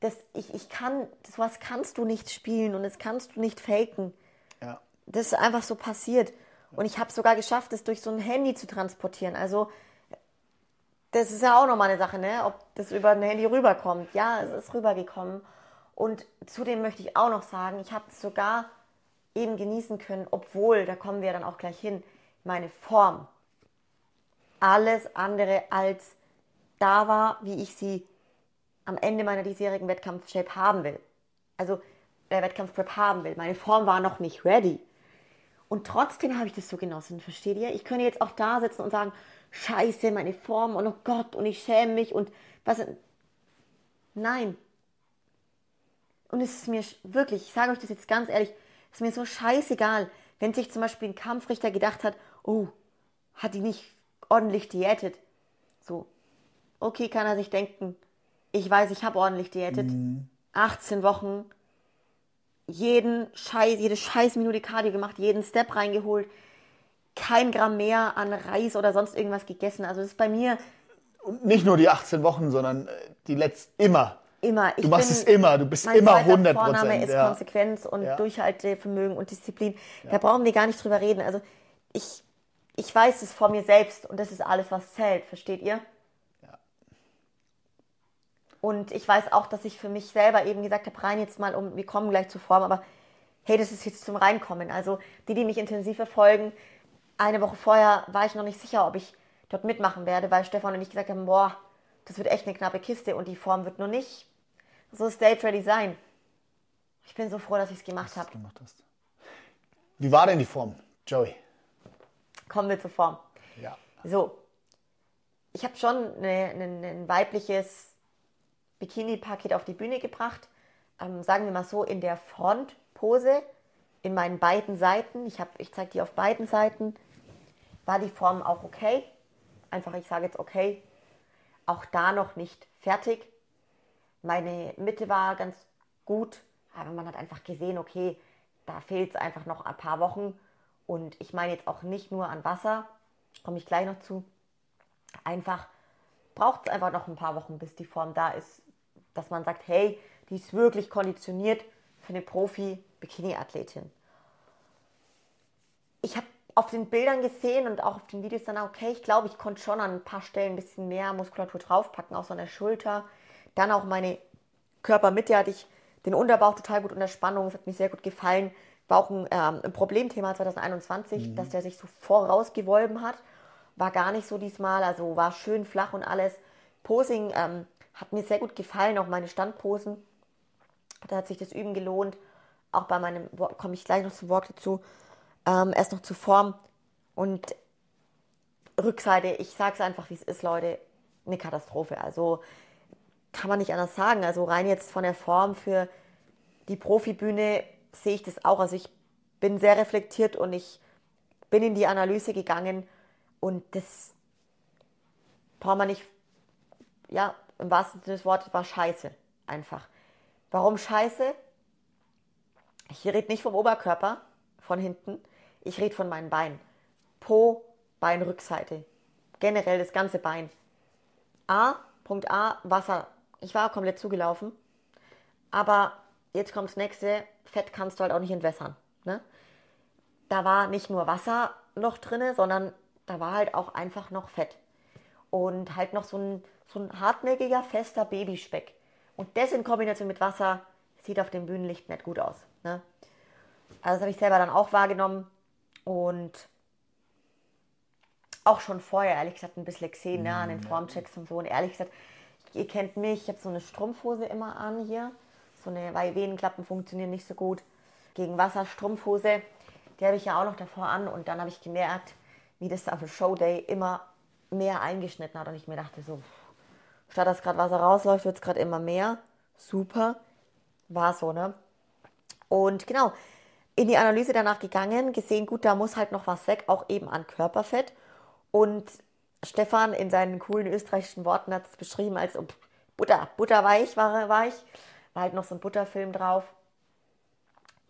das, ich, ich kann, sowas kannst du nicht spielen und das kannst du nicht faken. Ja. Das ist einfach so passiert. Und ich habe sogar geschafft, das durch so ein Handy zu transportieren. Also, das ist ja auch nochmal eine Sache, ne? ob das über ein Handy rüberkommt. Ja, es ist rübergekommen. Und zudem möchte ich auch noch sagen, ich habe es sogar eben genießen können, obwohl, da kommen wir dann auch gleich hin, meine Form alles andere als da war, wie ich sie am Ende meiner diesjährigen Wettkampf-Shape haben will. Also der Wettkampf-Prep haben will. Meine Form war noch nicht ready. Und trotzdem habe ich das so genossen, versteht ihr? Ich könnte jetzt auch da sitzen und sagen, scheiße, meine Form und oh Gott und ich schäme mich und was. Nein. Und es ist mir wirklich, ich sage euch das jetzt ganz ehrlich, es ist mir so scheißegal, wenn sich zum Beispiel ein Kampfrichter gedacht hat, oh, hat die nicht ordentlich diätet. So, okay, kann er sich denken, ich weiß, ich habe ordentlich diätet. Mhm. 18 Wochen, jeden Scheiß, jede Scheißminute Cardio gemacht, jeden Step reingeholt, kein Gramm mehr an Reis oder sonst irgendwas gegessen. Also das ist bei mir.
Und nicht nur die 18 Wochen, sondern äh, die letzten immer.
Immer.
Ich du machst bin, es immer, du bist immer 100 Prozent.
Vorname ist ja. Konsequenz und ja. Durchhaltevermögen und Disziplin. Ja. Da brauchen wir gar nicht drüber reden. Also ich, ich weiß es vor mir selbst und das ist alles, was zählt, versteht ihr? Und ich weiß auch, dass ich für mich selber eben gesagt habe, rein jetzt mal um, wir kommen gleich zur Form, aber hey, das ist jetzt zum Reinkommen. Also die, die mich intensiv verfolgen, eine Woche vorher war ich noch nicht sicher, ob ich dort mitmachen werde, weil Stefan und ich gesagt haben, boah, das wird echt eine knappe Kiste und die Form wird nur nicht so stage-ready sein. Ich bin so froh, dass ich es gemacht habe.
Wie war denn die Form, Joey?
Kommen wir zur Form.
Ja.
So, ich habe schon ein weibliches Bikini-Paket auf die Bühne gebracht. Ähm, sagen wir mal so, in der Frontpose, in meinen beiden Seiten, ich, ich zeige die auf beiden Seiten, war die Form auch okay. Einfach, ich sage jetzt okay. Auch da noch nicht fertig. Meine Mitte war ganz gut, aber man hat einfach gesehen, okay, da fehlt es einfach noch ein paar Wochen. Und ich meine jetzt auch nicht nur an Wasser, komme ich gleich noch zu. Einfach braucht es einfach noch ein paar Wochen, bis die Form da ist, dass man sagt, hey, die ist wirklich konditioniert für eine Profi-Bikini-Athletin. Ich habe auf den Bildern gesehen und auch auf den Videos dann, okay, ich glaube, ich konnte schon an ein paar Stellen ein bisschen mehr Muskulatur draufpacken, auch so an der Schulter. Dann auch meine Körpermitte hatte ich den Unterbauch total gut unter Spannung, es hat mir sehr gut gefallen. War auch ein, ähm, ein Problemthema 2021, mhm. dass der sich so vorausgewölben hat. War gar nicht so diesmal, also war schön flach und alles. Posing ähm, hat mir sehr gut gefallen, auch meine Standposen. Da hat sich das Üben gelohnt. Auch bei meinem, komme ich gleich noch zum Wort dazu, ähm, erst noch zur Form. Und Rückseite, ich sage es einfach, wie es ist, Leute, eine Katastrophe. Also kann man nicht anders sagen. Also rein jetzt von der Form für die Profibühne sehe ich das auch. Also ich bin sehr reflektiert und ich bin in die Analyse gegangen und das braucht man nicht ja, im wahrsten Sinne des Wortes war scheiße. Einfach. Warum scheiße? Ich rede nicht vom Oberkörper, von hinten. Ich rede von meinen Beinen. Po Beinrückseite. Generell das ganze Bein. A, Punkt A, Wasser. Ich war komplett zugelaufen. Aber jetzt kommt das nächste, Fett kannst du halt auch nicht entwässern. Ne? Da war nicht nur Wasser noch drin, sondern da war halt auch einfach noch Fett. Und halt noch so ein, so ein hartnäckiger, fester Babyspeck. Und das in Kombination mit Wasser sieht auf dem Bühnenlicht nicht gut aus. Ne? Also das habe ich selber dann auch wahrgenommen. Und auch schon vorher, ehrlich gesagt, ein bisschen gesehen ne, an den Formchecks und so. Und ehrlich gesagt, ihr kennt mich, ich habe so eine Strumpfhose immer an hier. So eine, weil Venenklappen funktionieren nicht so gut. Gegen Wasser, Strumpfhose. Die habe ich ja auch noch davor an. Und dann habe ich gemerkt, wie das auf dem Showday immer mehr eingeschnitten hat. Und ich mir dachte so, statt dass gerade Wasser rausläuft, wird es gerade immer mehr. Super. War so, ne? Und genau, in die Analyse danach gegangen, gesehen, gut, da muss halt noch was weg, auch eben an Körperfett. Und Stefan in seinen coolen österreichischen Worten hat es beschrieben als ob Butter, butterweich war, war ich. War halt noch so ein Butterfilm drauf.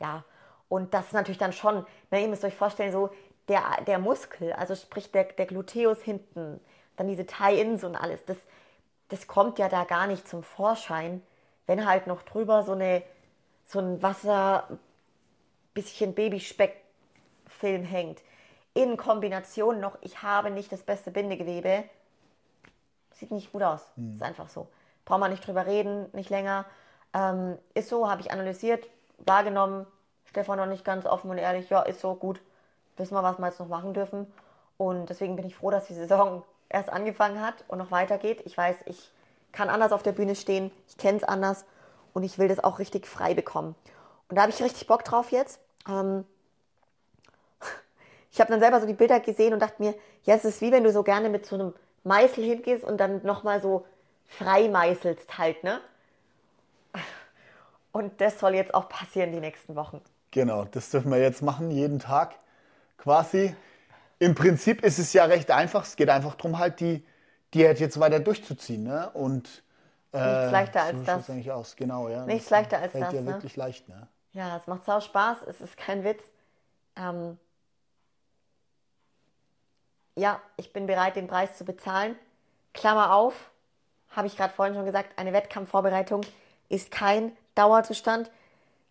Ja, und das ist natürlich dann schon, na, ihr müsst euch vorstellen, so der, der Muskel, also sprich der, der Gluteus hinten, dann diese Tie-Ins und alles, das, das kommt ja da gar nicht zum Vorschein, wenn halt noch drüber so, eine, so ein Wasser, bisschen Babyspeckfilm hängt. In Kombination noch, ich habe nicht das beste Bindegewebe, sieht nicht gut aus. Mhm. Ist einfach so. Braucht man nicht drüber reden, nicht länger. Ähm, ist so, habe ich analysiert, wahrgenommen. Stefan noch nicht ganz offen und ehrlich, ja, ist so gut. Wissen wir, was wir jetzt noch machen dürfen. Und deswegen bin ich froh, dass die Saison erst angefangen hat und noch weitergeht. Ich weiß, ich kann anders auf der Bühne stehen, ich kenne es anders und ich will das auch richtig frei bekommen. Und da habe ich richtig Bock drauf jetzt. Ähm, ich habe dann selber so die Bilder gesehen und dachte mir, ja, es ist wie wenn du so gerne mit so einem Meißel hingehst und dann nochmal so frei meißelst halt, ne? Und das soll jetzt auch passieren die nächsten Wochen.
Genau, das dürfen wir jetzt machen, jeden Tag quasi. Im Prinzip ist es ja recht einfach. Es geht einfach darum, halt die Diät jetzt weiter durchzuziehen. Ne? Und
äh, nichts leichter als so das.
eigentlich aus, genau. Ja.
Nichts leichter als
fällt
das.
ja
ne?
wirklich leicht. Ne?
Ja, es macht sau Spaß. Es ist kein Witz. Ähm, ja, ich bin bereit, den Preis zu bezahlen. Klammer auf, habe ich gerade vorhin schon gesagt, eine Wettkampfvorbereitung ist kein Dauerzustand.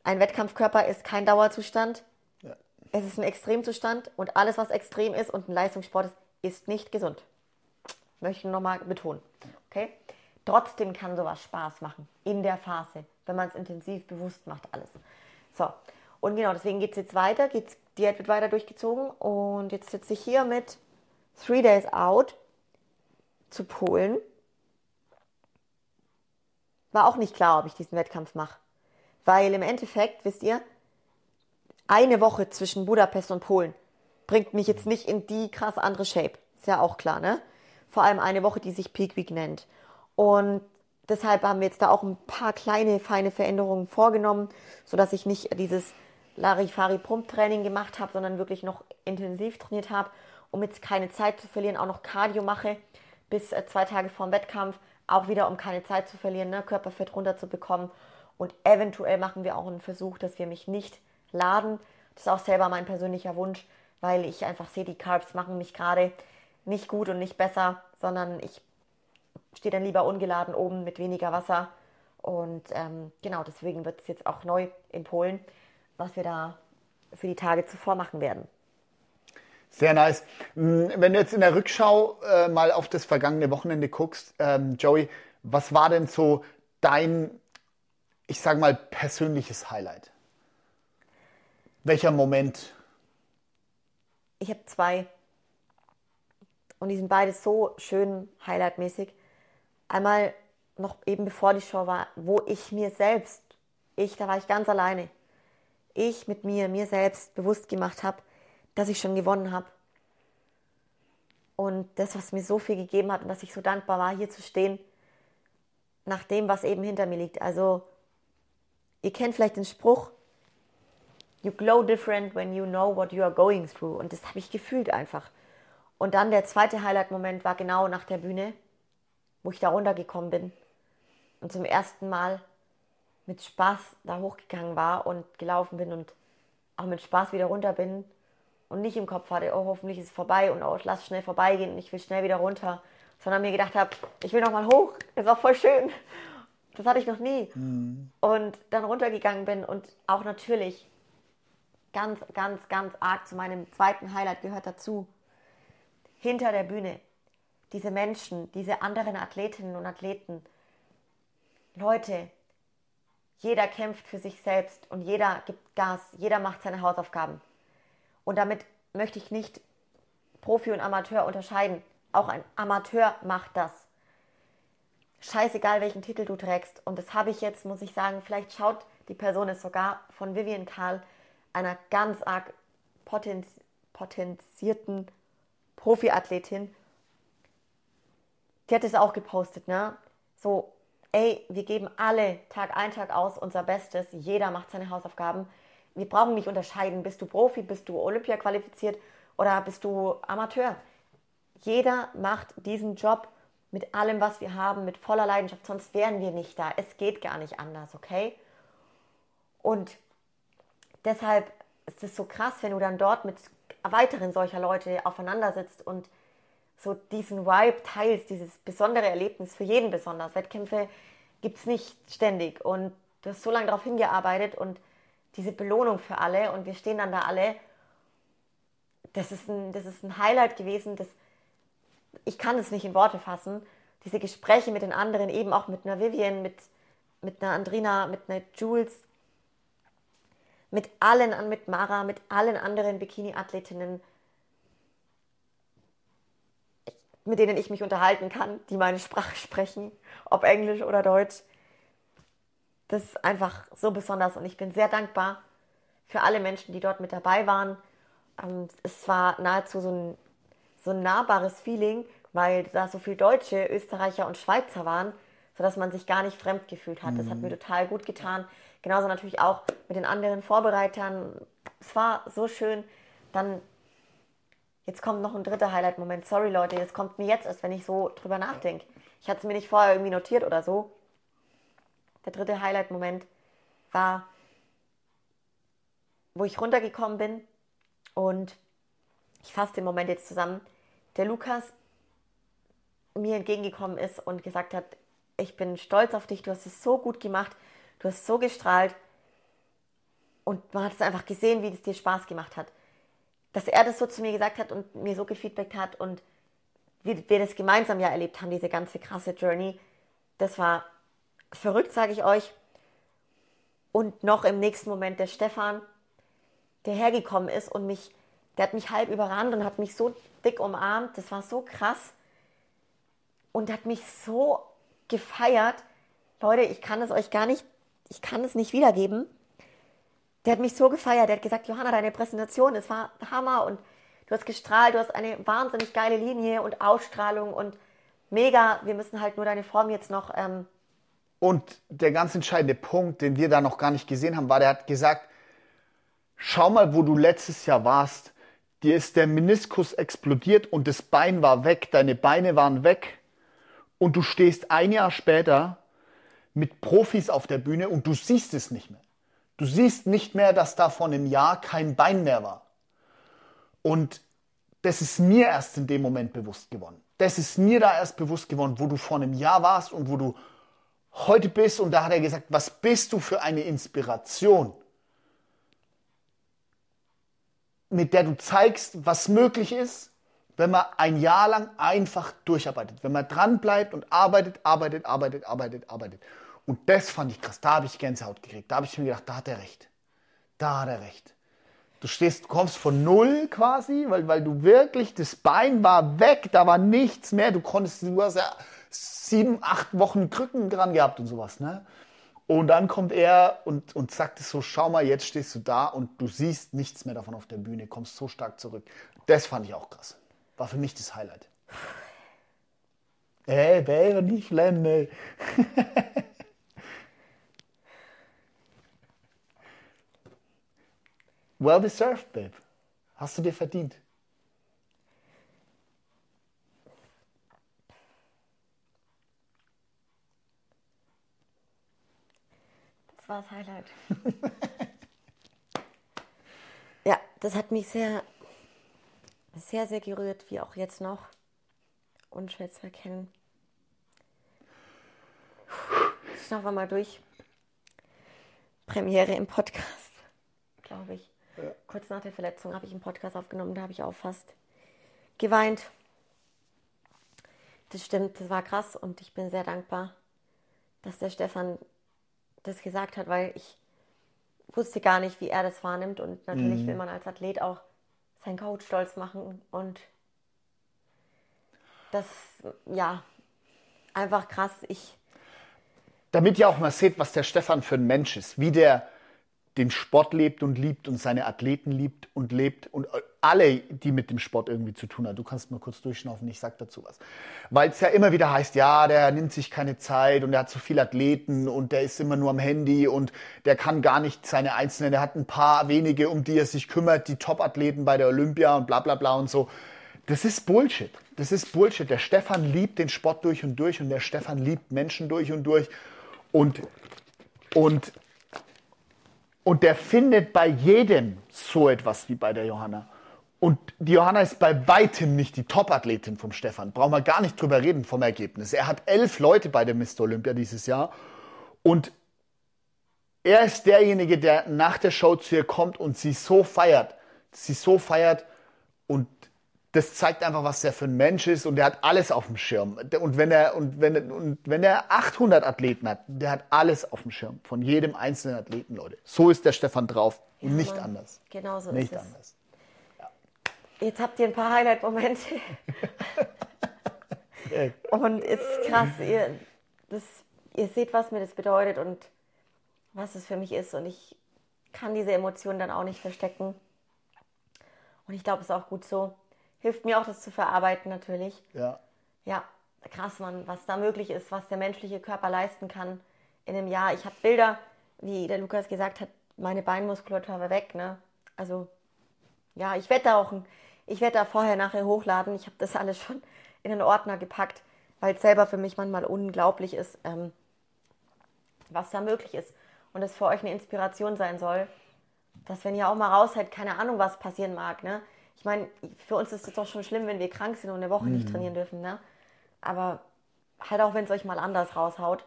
Ein Wettkampfkörper ist kein Dauerzustand. Ja. Es ist ein Extremzustand und alles, was extrem ist und ein Leistungssport ist, ist nicht gesund. Möchte ich nochmal betonen. Okay? Trotzdem kann sowas Spaß machen in der Phase, wenn man es intensiv bewusst macht, alles. So, und genau, deswegen geht es jetzt weiter, geht's, Diät wird weiter durchgezogen und jetzt sitze ich hier mit Three Days Out zu Polen. War auch nicht klar, ob ich diesen Wettkampf mache. Weil im Endeffekt, wisst ihr, eine Woche zwischen Budapest und Polen bringt mich jetzt nicht in die krass andere Shape. Ist ja auch klar, ne? Vor allem eine Woche, die sich Peak Week nennt. Und deshalb haben wir jetzt da auch ein paar kleine, feine Veränderungen vorgenommen, sodass ich nicht dieses Larifari-Pump-Training gemacht habe, sondern wirklich noch intensiv trainiert habe, um jetzt keine Zeit zu verlieren, auch noch Cardio mache bis äh, zwei Tage vor dem Wettkampf, auch wieder um keine Zeit zu verlieren, ne, Körperfett runterzubekommen. Und eventuell machen wir auch einen Versuch, dass wir mich nicht laden. Das ist auch selber mein persönlicher Wunsch, weil ich einfach sehe, die Carbs machen mich gerade nicht gut und nicht besser, sondern ich stehe dann lieber ungeladen oben mit weniger Wasser. Und ähm, genau deswegen wird es jetzt auch neu in Polen, was wir da für die Tage zuvor machen werden.
Sehr nice. Mm, wenn du jetzt in der Rückschau äh, mal auf das vergangene Wochenende guckst, ähm, Joey, was war denn so dein, ich sag mal, persönliches Highlight? Welcher Moment?
Ich habe zwei. Und die sind beide so schön highlightmäßig. Einmal noch eben bevor die Show war, wo ich mir selbst, ich, da war ich ganz alleine, ich mit mir, mir selbst bewusst gemacht habe, dass ich schon gewonnen habe. Und das, was mir so viel gegeben hat und dass ich so dankbar war, hier zu stehen, nach dem, was eben hinter mir liegt. Also, ihr kennt vielleicht den Spruch, You glow different when you know what you are going through. Und das habe ich gefühlt einfach. Und dann der zweite Highlight-Moment war genau nach der Bühne, wo ich da runtergekommen bin und zum ersten Mal mit Spaß da hochgegangen war und gelaufen bin und auch mit Spaß wieder runter bin und nicht im Kopf hatte, oh, hoffentlich ist es vorbei und oh, lass schnell vorbeigehen und ich will schnell wieder runter, sondern mir gedacht habe, ich will noch mal hoch, ist auch voll schön. Das hatte ich noch nie. Mhm. Und dann runtergegangen bin und auch natürlich ganz, ganz, ganz arg zu meinem zweiten Highlight gehört dazu. Hinter der Bühne. Diese Menschen, diese anderen Athletinnen und Athleten. Leute, jeder kämpft für sich selbst und jeder gibt Gas, jeder macht seine Hausaufgaben. Und damit möchte ich nicht Profi und Amateur unterscheiden. Auch ein Amateur macht das. Scheißegal, welchen Titel du trägst. Und das habe ich jetzt, muss ich sagen, vielleicht schaut die Person es sogar von Vivian Karl, einer ganz arg potenz potenzierten Profiathletin. Die hat es auch gepostet, ne? So, ey, wir geben alle Tag ein, Tag aus unser Bestes. Jeder macht seine Hausaufgaben. Wir brauchen nicht unterscheiden, bist du Profi, bist du Olympia qualifiziert oder bist du Amateur. Jeder macht diesen Job mit allem, was wir haben, mit voller Leidenschaft, sonst wären wir nicht da. Es geht gar nicht anders, okay? Und deshalb ist es so krass, wenn du dann dort mit weiteren solcher Leute aufeinander sitzt und so diesen Vibe teilst, dieses besondere Erlebnis, für jeden besonders. Wettkämpfe gibt es nicht ständig und du hast so lange darauf hingearbeitet und diese Belohnung für alle und wir stehen dann da alle. Das ist ein, das ist ein Highlight gewesen, das, ich kann es nicht in Worte fassen. Diese Gespräche mit den anderen, eben auch mit einer Vivian, mit, mit einer Andrina, mit einer Jules, mit allen, mit Mara, mit allen anderen Bikini-Athletinnen, mit denen ich mich unterhalten kann, die meine Sprache sprechen, ob Englisch oder Deutsch. Das ist einfach so besonders und ich bin sehr dankbar für alle Menschen, die dort mit dabei waren. Ähm, es war nahezu so ein, so ein nahbares Feeling, weil da so viele Deutsche, Österreicher und Schweizer waren, sodass man sich gar nicht fremd gefühlt hat. Mhm. Das hat mir mhm. total gut getan. Genauso natürlich auch mit den anderen Vorbereitern. Es war so schön. Dann Jetzt kommt noch ein dritter Highlight-Moment. Sorry, Leute, das kommt mir jetzt erst, wenn ich so drüber nachdenke. Ich hatte es mir nicht vorher irgendwie notiert oder so. Der dritte Highlight-Moment war, wo ich runtergekommen bin und ich fasse den Moment jetzt zusammen. Der Lukas mir entgegengekommen ist und gesagt hat, ich bin stolz auf dich, du hast es so gut gemacht, du hast so gestrahlt und man hat es einfach gesehen, wie es dir Spaß gemacht hat dass er das so zu mir gesagt hat und mir so gefeedbackt hat und wir, wir das gemeinsam ja erlebt haben, diese ganze krasse Journey. Das war verrückt, sage ich euch. Und noch im nächsten Moment der Stefan, der hergekommen ist und mich, der hat mich halb überrannt und hat mich so dick umarmt. Das war so krass. Und hat mich so gefeiert. Leute, ich kann es euch gar nicht, ich kann es nicht wiedergeben der hat mich so gefeiert. Der hat gesagt, Johanna, deine Präsentation, es war Hammer und du hast gestrahlt, du hast eine wahnsinnig geile Linie und Ausstrahlung und mega. Wir müssen halt nur deine Form jetzt noch. Ähm
und der ganz entscheidende Punkt, den wir da noch gar nicht gesehen haben, war, der hat gesagt, schau mal, wo du letztes Jahr warst. Dir ist der Meniskus explodiert und das Bein war weg, deine Beine waren weg. Und du stehst ein Jahr später mit Profis auf der Bühne und du siehst es nicht mehr. Du siehst nicht mehr, dass da vor einem Jahr kein Bein mehr war. Und das ist mir erst in dem Moment bewusst geworden. Das ist mir da erst bewusst geworden, wo du vor einem Jahr warst und wo du heute bist. Und da hat er gesagt, was bist du für eine Inspiration, mit der du zeigst, was möglich ist, wenn man ein Jahr lang einfach durcharbeitet. Wenn man dran bleibt und arbeitet, arbeitet, arbeitet, arbeitet, arbeitet. Und das fand ich krass. Da habe ich Gänsehaut gekriegt. Da habe ich mir gedacht, da hat er recht. Da hat er recht. Du stehst, du kommst von null quasi, weil, weil du wirklich, das Bein war weg, da war nichts mehr. Du konntest, du hast ja sieben, acht Wochen Krücken dran gehabt und sowas, ne? Und dann kommt er und, und sagt es so, schau mal, jetzt stehst du da und du siehst nichts mehr davon auf der Bühne, kommst so stark zurück. Das fand ich auch krass. War für mich das Highlight. Äh, wäre nicht schlimm, Well deserved, babe. Hast du dir verdient.
Das war das Highlight. ja, das hat mich sehr sehr, sehr gerührt, wie auch jetzt noch. Unschwer zu erkennen. Schnaufen wir mal durch. Premiere im Podcast, glaube ich. Ja. Kurz nach der Verletzung habe ich einen Podcast aufgenommen, da habe ich auch fast geweint. Das stimmt, das war krass und ich bin sehr dankbar, dass der Stefan das gesagt hat, weil ich wusste gar nicht, wie er das wahrnimmt und natürlich mhm. will man als Athlet auch seinen Coach stolz machen und das, ja, einfach krass. Ich.
Damit ihr auch mal seht, was der Stefan für ein Mensch ist, wie der den Sport lebt und liebt und seine Athleten liebt und lebt und alle, die mit dem Sport irgendwie zu tun haben. Du kannst mal kurz durchschnaufen, ich sag dazu was. Weil es ja immer wieder heißt, ja, der nimmt sich keine Zeit und der hat zu viele Athleten und der ist immer nur am Handy und der kann gar nicht seine Einzelnen, der hat ein paar wenige, um die er sich kümmert, die Top-Athleten bei der Olympia und bla bla bla und so. Das ist Bullshit. Das ist Bullshit. Der Stefan liebt den Sport durch und durch und der Stefan liebt Menschen durch und durch und, und und der findet bei jedem so etwas wie bei der Johanna. Und die Johanna ist bei weitem nicht die Top-Athletin vom Stefan. Brauchen wir gar nicht drüber reden vom Ergebnis. Er hat elf Leute bei der Mr. Olympia dieses Jahr. Und er ist derjenige, der nach der Show zu ihr kommt und sie so feiert. Sie so feiert das zeigt einfach, was der für ein Mensch ist und der hat alles auf dem Schirm. Und wenn er, und wenn, und wenn er 800 Athleten hat, der hat alles auf dem Schirm. Von jedem einzelnen Athleten, Leute. So ist der Stefan drauf und ja, nicht Mann. anders.
Genau so
nicht
ist
es. anders.
Ja. Jetzt habt ihr ein paar Highlight-Momente. und ist krass, ihr, das, ihr seht, was mir das bedeutet und was es für mich ist. Und ich kann diese Emotionen dann auch nicht verstecken. Und ich glaube, es ist auch gut so hilft mir auch, das zu verarbeiten natürlich.
Ja.
Ja, krass, Mann, was da möglich ist, was der menschliche Körper leisten kann in einem Jahr. Ich habe Bilder, wie der Lukas gesagt hat, meine Beinmuskulatur war weg, ne? Also, ja, ich werde da auch, ich werde da vorher, nachher hochladen. Ich habe das alles schon in den Ordner gepackt, weil es selber für mich manchmal unglaublich ist, ähm, was da möglich ist. Und es für euch eine Inspiration sein soll, dass wenn ihr auch mal raus seid, keine Ahnung, was passieren mag, ne? Ich meine, für uns ist es doch schon schlimm, wenn wir krank sind und eine Woche mhm. nicht trainieren dürfen, ne? Aber halt auch, wenn es euch mal anders raushaut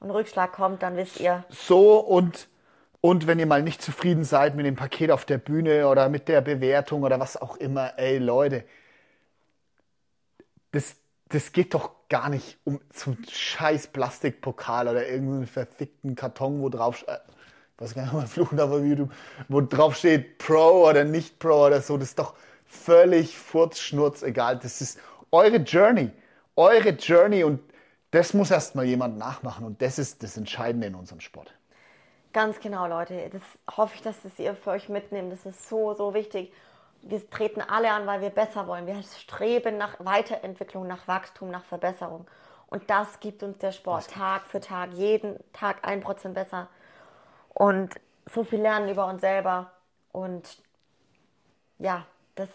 und Rückschlag kommt, dann wisst ihr.
So und, und wenn ihr mal nicht zufrieden seid mit dem Paket auf der Bühne oder mit der Bewertung oder was auch immer, ey Leute, das, das geht doch gar nicht um so einen scheiß Plastikpokal oder irgendeinen verfickten Karton, wo drauf. Nicht, ob man fluchen auf YouTube, wo drauf steht Pro oder nicht Pro oder so. Das ist doch völlig furzschnurz egal. Das ist eure Journey. Eure Journey und das muss erstmal jemand nachmachen und das ist das Entscheidende in unserem Sport.
Ganz genau, Leute. Das hoffe ich, dass das ihr für euch mitnehmt. Das ist so, so wichtig. Wir treten alle an, weil wir besser wollen. Wir streben nach Weiterentwicklung, nach Wachstum, nach Verbesserung. Und das gibt uns der Sport Tag für Tag, jeden Tag ein Prozent besser und so viel lernen über uns selber. Und ja, das,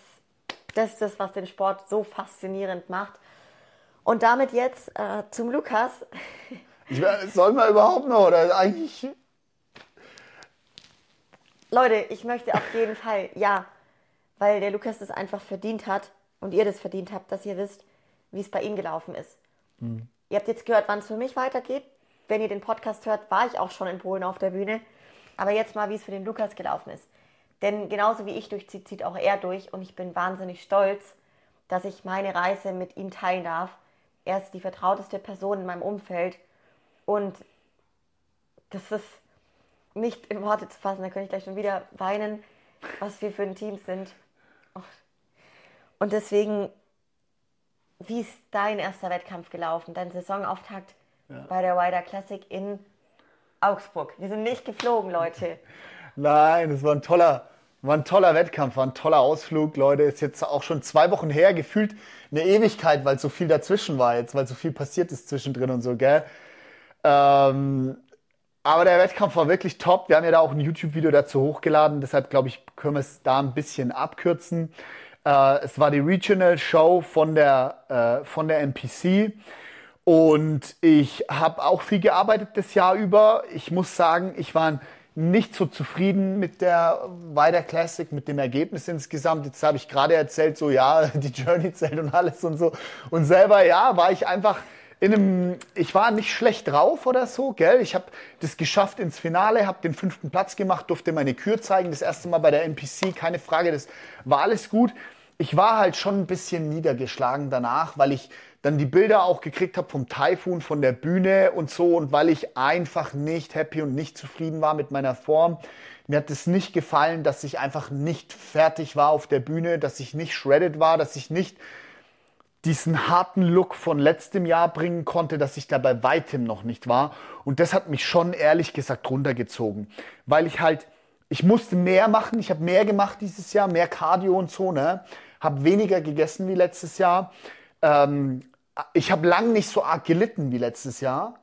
das ist das, was den Sport so faszinierend macht. Und damit jetzt äh, zum Lukas.
Ich, soll man überhaupt noch oder eigentlich?
Leute, ich möchte auf jeden Fall, ja, weil der Lukas das einfach verdient hat und ihr das verdient habt, dass ihr wisst, wie es bei ihm gelaufen ist. Mhm. Ihr habt jetzt gehört, wann es für mich weitergeht wenn ihr den Podcast hört, war ich auch schon in Polen auf der Bühne. Aber jetzt mal, wie es für den Lukas gelaufen ist. Denn genauso wie ich durchziehe, zieht auch er durch. Und ich bin wahnsinnig stolz, dass ich meine Reise mit ihm teilen darf. Er ist die vertrauteste Person in meinem Umfeld. Und das ist nicht in Worte zu fassen. Da könnte ich gleich schon wieder weinen, was wir für ein Team sind. Und deswegen, wie ist dein erster Wettkampf gelaufen? Dein Saisonauftakt? Ja. bei der Wider Classic in Augsburg. Wir sind nicht geflogen, Leute.
Nein, es war ein toller, war ein toller Wettkampf, war ein toller Ausflug, Leute. Ist jetzt auch schon zwei Wochen her, gefühlt eine Ewigkeit, weil so viel dazwischen war jetzt, weil so viel passiert ist zwischendrin und so, gell? Ähm, aber der Wettkampf war wirklich top. Wir haben ja da auch ein YouTube-Video dazu hochgeladen, deshalb glaube ich, können wir es da ein bisschen abkürzen. Äh, es war die Regional Show von der, äh, von der NPC. Und ich habe auch viel gearbeitet das Jahr über. Ich muss sagen, ich war nicht so zufrieden mit der Wider Classic, mit dem Ergebnis insgesamt. Jetzt habe ich gerade erzählt, so ja, die Journey zählt und alles und so. Und selber, ja, war ich einfach in einem, ich war nicht schlecht drauf oder so, gell? Ich habe das geschafft ins Finale, habe den fünften Platz gemacht, durfte meine Kür zeigen, das erste Mal bei der NPC, keine Frage, das war alles gut. Ich war halt schon ein bisschen niedergeschlagen danach, weil ich dann die Bilder auch gekriegt habe vom Typhoon, von der Bühne und so und weil ich einfach nicht happy und nicht zufrieden war mit meiner Form. Mir hat es nicht gefallen, dass ich einfach nicht fertig war auf der Bühne, dass ich nicht shredded war, dass ich nicht diesen harten Look von letztem Jahr bringen konnte, dass ich da bei weitem noch nicht war. Und das hat mich schon ehrlich gesagt runtergezogen, weil ich halt, ich musste mehr machen, ich habe mehr gemacht dieses Jahr, mehr Cardio und so, ne? Habe weniger gegessen wie letztes Jahr. Ähm, ich habe lang nicht so arg gelitten wie letztes Jahr.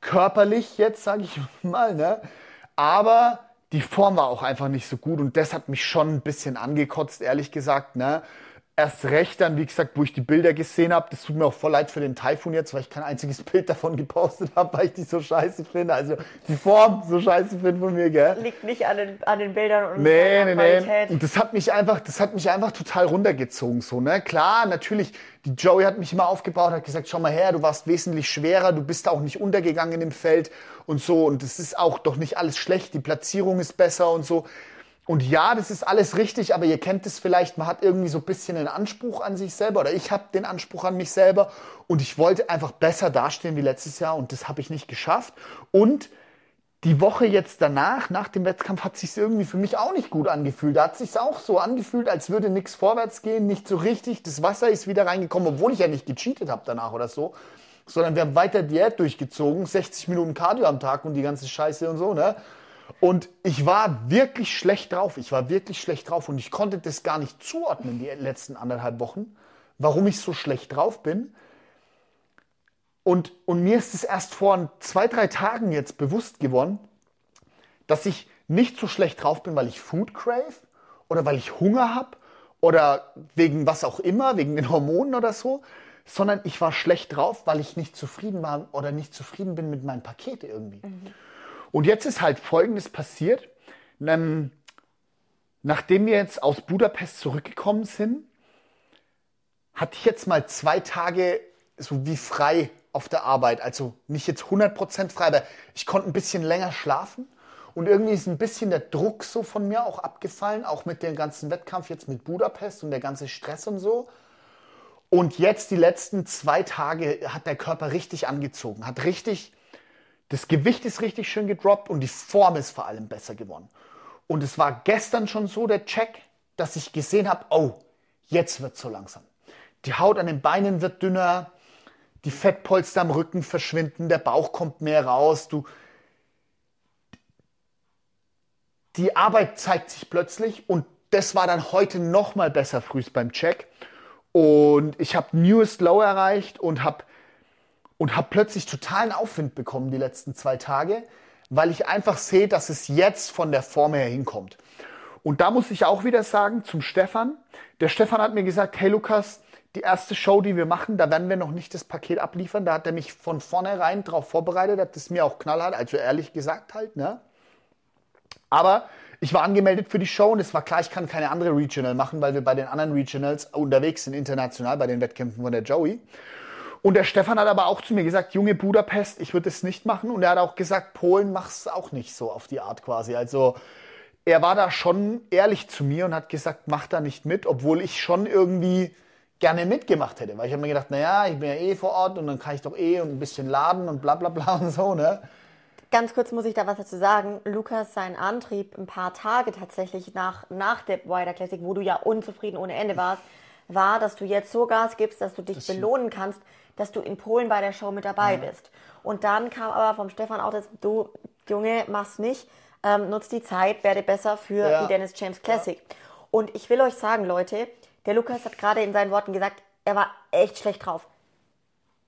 Körperlich jetzt, sage ich mal, ne? Aber die Form war auch einfach nicht so gut und das hat mich schon ein bisschen angekotzt, ehrlich gesagt, ne? Erst recht dann, wie gesagt, wo ich die Bilder gesehen habe, das tut mir auch voll leid für den Typhoon jetzt, weil ich kein einziges Bild davon gepostet habe, weil ich die so scheiße finde. Also die Form so scheiße finde von mir, gell?
Liegt nicht an den, an den Bildern und
nee,
der
nee,
Qualität.
Nee. Und das hat mich einfach, das hat mich einfach total runtergezogen, so, ne? Klar, natürlich, die Joey hat mich immer aufgebaut, hat gesagt, schau mal her, du warst wesentlich schwerer, du bist auch nicht untergegangen im Feld und so. Und das ist auch doch nicht alles schlecht, die Platzierung ist besser und so. Und ja, das ist alles richtig, aber ihr kennt es vielleicht, man hat irgendwie so ein bisschen einen Anspruch an sich selber oder ich habe den Anspruch an mich selber und ich wollte einfach besser dastehen wie letztes Jahr und das habe ich nicht geschafft. Und die Woche jetzt danach, nach dem Wettkampf, hat sich irgendwie für mich auch nicht gut angefühlt. Da hat sich auch so angefühlt, als würde nichts vorwärts gehen, nicht so richtig. Das Wasser ist wieder reingekommen, obwohl ich ja nicht gecheatet habe danach oder so, sondern wir haben weiter Diät durchgezogen, 60 Minuten Cardio am Tag und die ganze Scheiße und so, ne? Und ich war wirklich schlecht drauf. Ich war wirklich schlecht drauf und ich konnte das gar nicht zuordnen, die letzten anderthalb Wochen, warum ich so schlecht drauf bin. Und, und mir ist es erst vor zwei, drei Tagen jetzt bewusst geworden, dass ich nicht so schlecht drauf bin, weil ich Food crave oder weil ich Hunger habe oder wegen was auch immer, wegen den Hormonen oder so, sondern ich war schlecht drauf, weil ich nicht zufrieden war oder nicht zufrieden bin mit meinem Paket irgendwie. Mhm. Und jetzt ist halt Folgendes passiert. Ähm, nachdem wir jetzt aus Budapest zurückgekommen sind, hatte ich jetzt mal zwei Tage so wie frei auf der Arbeit. Also nicht jetzt 100% frei, aber ich konnte ein bisschen länger schlafen. Und irgendwie ist ein bisschen der Druck so von mir auch abgefallen, auch mit dem ganzen Wettkampf jetzt mit Budapest und der ganze Stress und so. Und jetzt die letzten zwei Tage hat der Körper richtig angezogen, hat richtig das Gewicht ist richtig schön gedroppt und die Form ist vor allem besser geworden. Und es war gestern schon so der Check, dass ich gesehen habe, oh, jetzt wird so langsam. Die Haut an den Beinen wird dünner, die Fettpolster am Rücken verschwinden, der Bauch kommt mehr raus, du die Arbeit zeigt sich plötzlich und das war dann heute noch mal besser frühst beim Check und ich habe Newest Low erreicht und habe und habe plötzlich totalen Aufwind bekommen die letzten zwei Tage, weil ich einfach sehe, dass es jetzt von der Form her hinkommt. Und da muss ich auch wieder sagen zum Stefan. Der Stefan hat mir gesagt, hey Lukas, die erste Show, die wir machen, da werden wir noch nicht das Paket abliefern. Da hat er mich von vornherein darauf vorbereitet, hat es mir auch knallhart, also ehrlich gesagt halt. Ne? Aber ich war angemeldet für die Show und es war klar, ich kann keine andere Regional machen, weil wir bei den anderen Regionals unterwegs sind, international bei den Wettkämpfen von der Joey. Und der Stefan hat aber auch zu mir gesagt, junge Budapest, ich würde es nicht machen. Und er hat auch gesagt, Polen mach's auch nicht so auf die Art quasi. Also er war da schon ehrlich zu mir und hat gesagt, mach da nicht mit, obwohl ich schon irgendwie gerne mitgemacht hätte. Weil ich habe mir gedacht, naja, ich bin ja eh vor Ort und dann kann ich doch eh ein bisschen laden und bla bla bla und so, ne?
Ganz kurz muss ich da was dazu sagen. Lukas, sein Antrieb ein paar Tage tatsächlich nach, nach der Wider Classic, wo du ja unzufrieden ohne Ende warst, war, dass du jetzt so Gas gibst, dass du dich das belohnen kannst dass du in Polen bei der Show mit dabei ja. bist. Und dann kam aber vom Stefan auch das, du Junge, mach's nicht, ähm, nutz die Zeit, werde besser für ja. die Dennis James Classic. Ja. Und ich will euch sagen, Leute, der Lukas hat gerade in seinen Worten gesagt, er war echt schlecht drauf.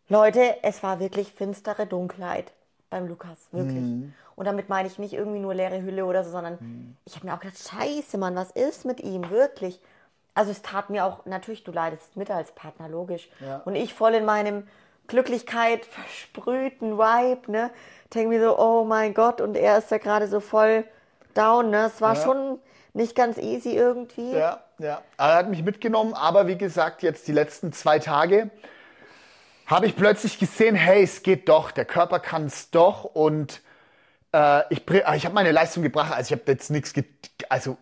Leute, es war wirklich finstere Dunkelheit beim Lukas, wirklich. Mhm. Und damit meine ich nicht irgendwie nur leere Hülle oder so, sondern mhm. ich habe mir auch gedacht, scheiße, Mann, was ist mit ihm, wirklich? Also es tat mir auch, natürlich, du leidest mit als Partner, logisch. Ja. Und ich voll in meinem Glücklichkeit versprühten Vibe, ne? Denke mir so, oh mein Gott, und er ist ja gerade so voll down, ne? Es war
Ja.
schon nicht ganz easy irgendwie.
Ja, ja. Er hat mich mitgenommen, aber wie gesagt, jetzt die letzten zwei Tage habe ich plötzlich gesehen, hey, es geht doch, der Körper kann es doch und äh, ich, ich habe meine Leistung gebracht. Also ich habe jetzt nichts, also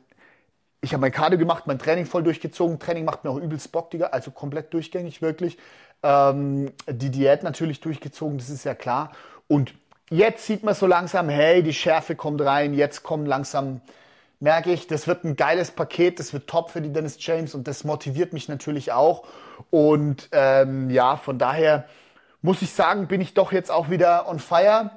ich habe mein Cardio gemacht, mein Training voll durchgezogen. Training macht mir auch übelst Bock, Digga, also komplett durchgängig, wirklich. Ähm, die Diät natürlich durchgezogen, das ist ja klar. Und jetzt sieht man so langsam, hey, die Schärfe kommt rein, jetzt kommen langsam, merke ich, das wird ein geiles Paket, das wird top für die Dennis James und das motiviert mich natürlich auch. Und ähm, ja, von daher muss ich sagen, bin ich doch jetzt auch wieder on fire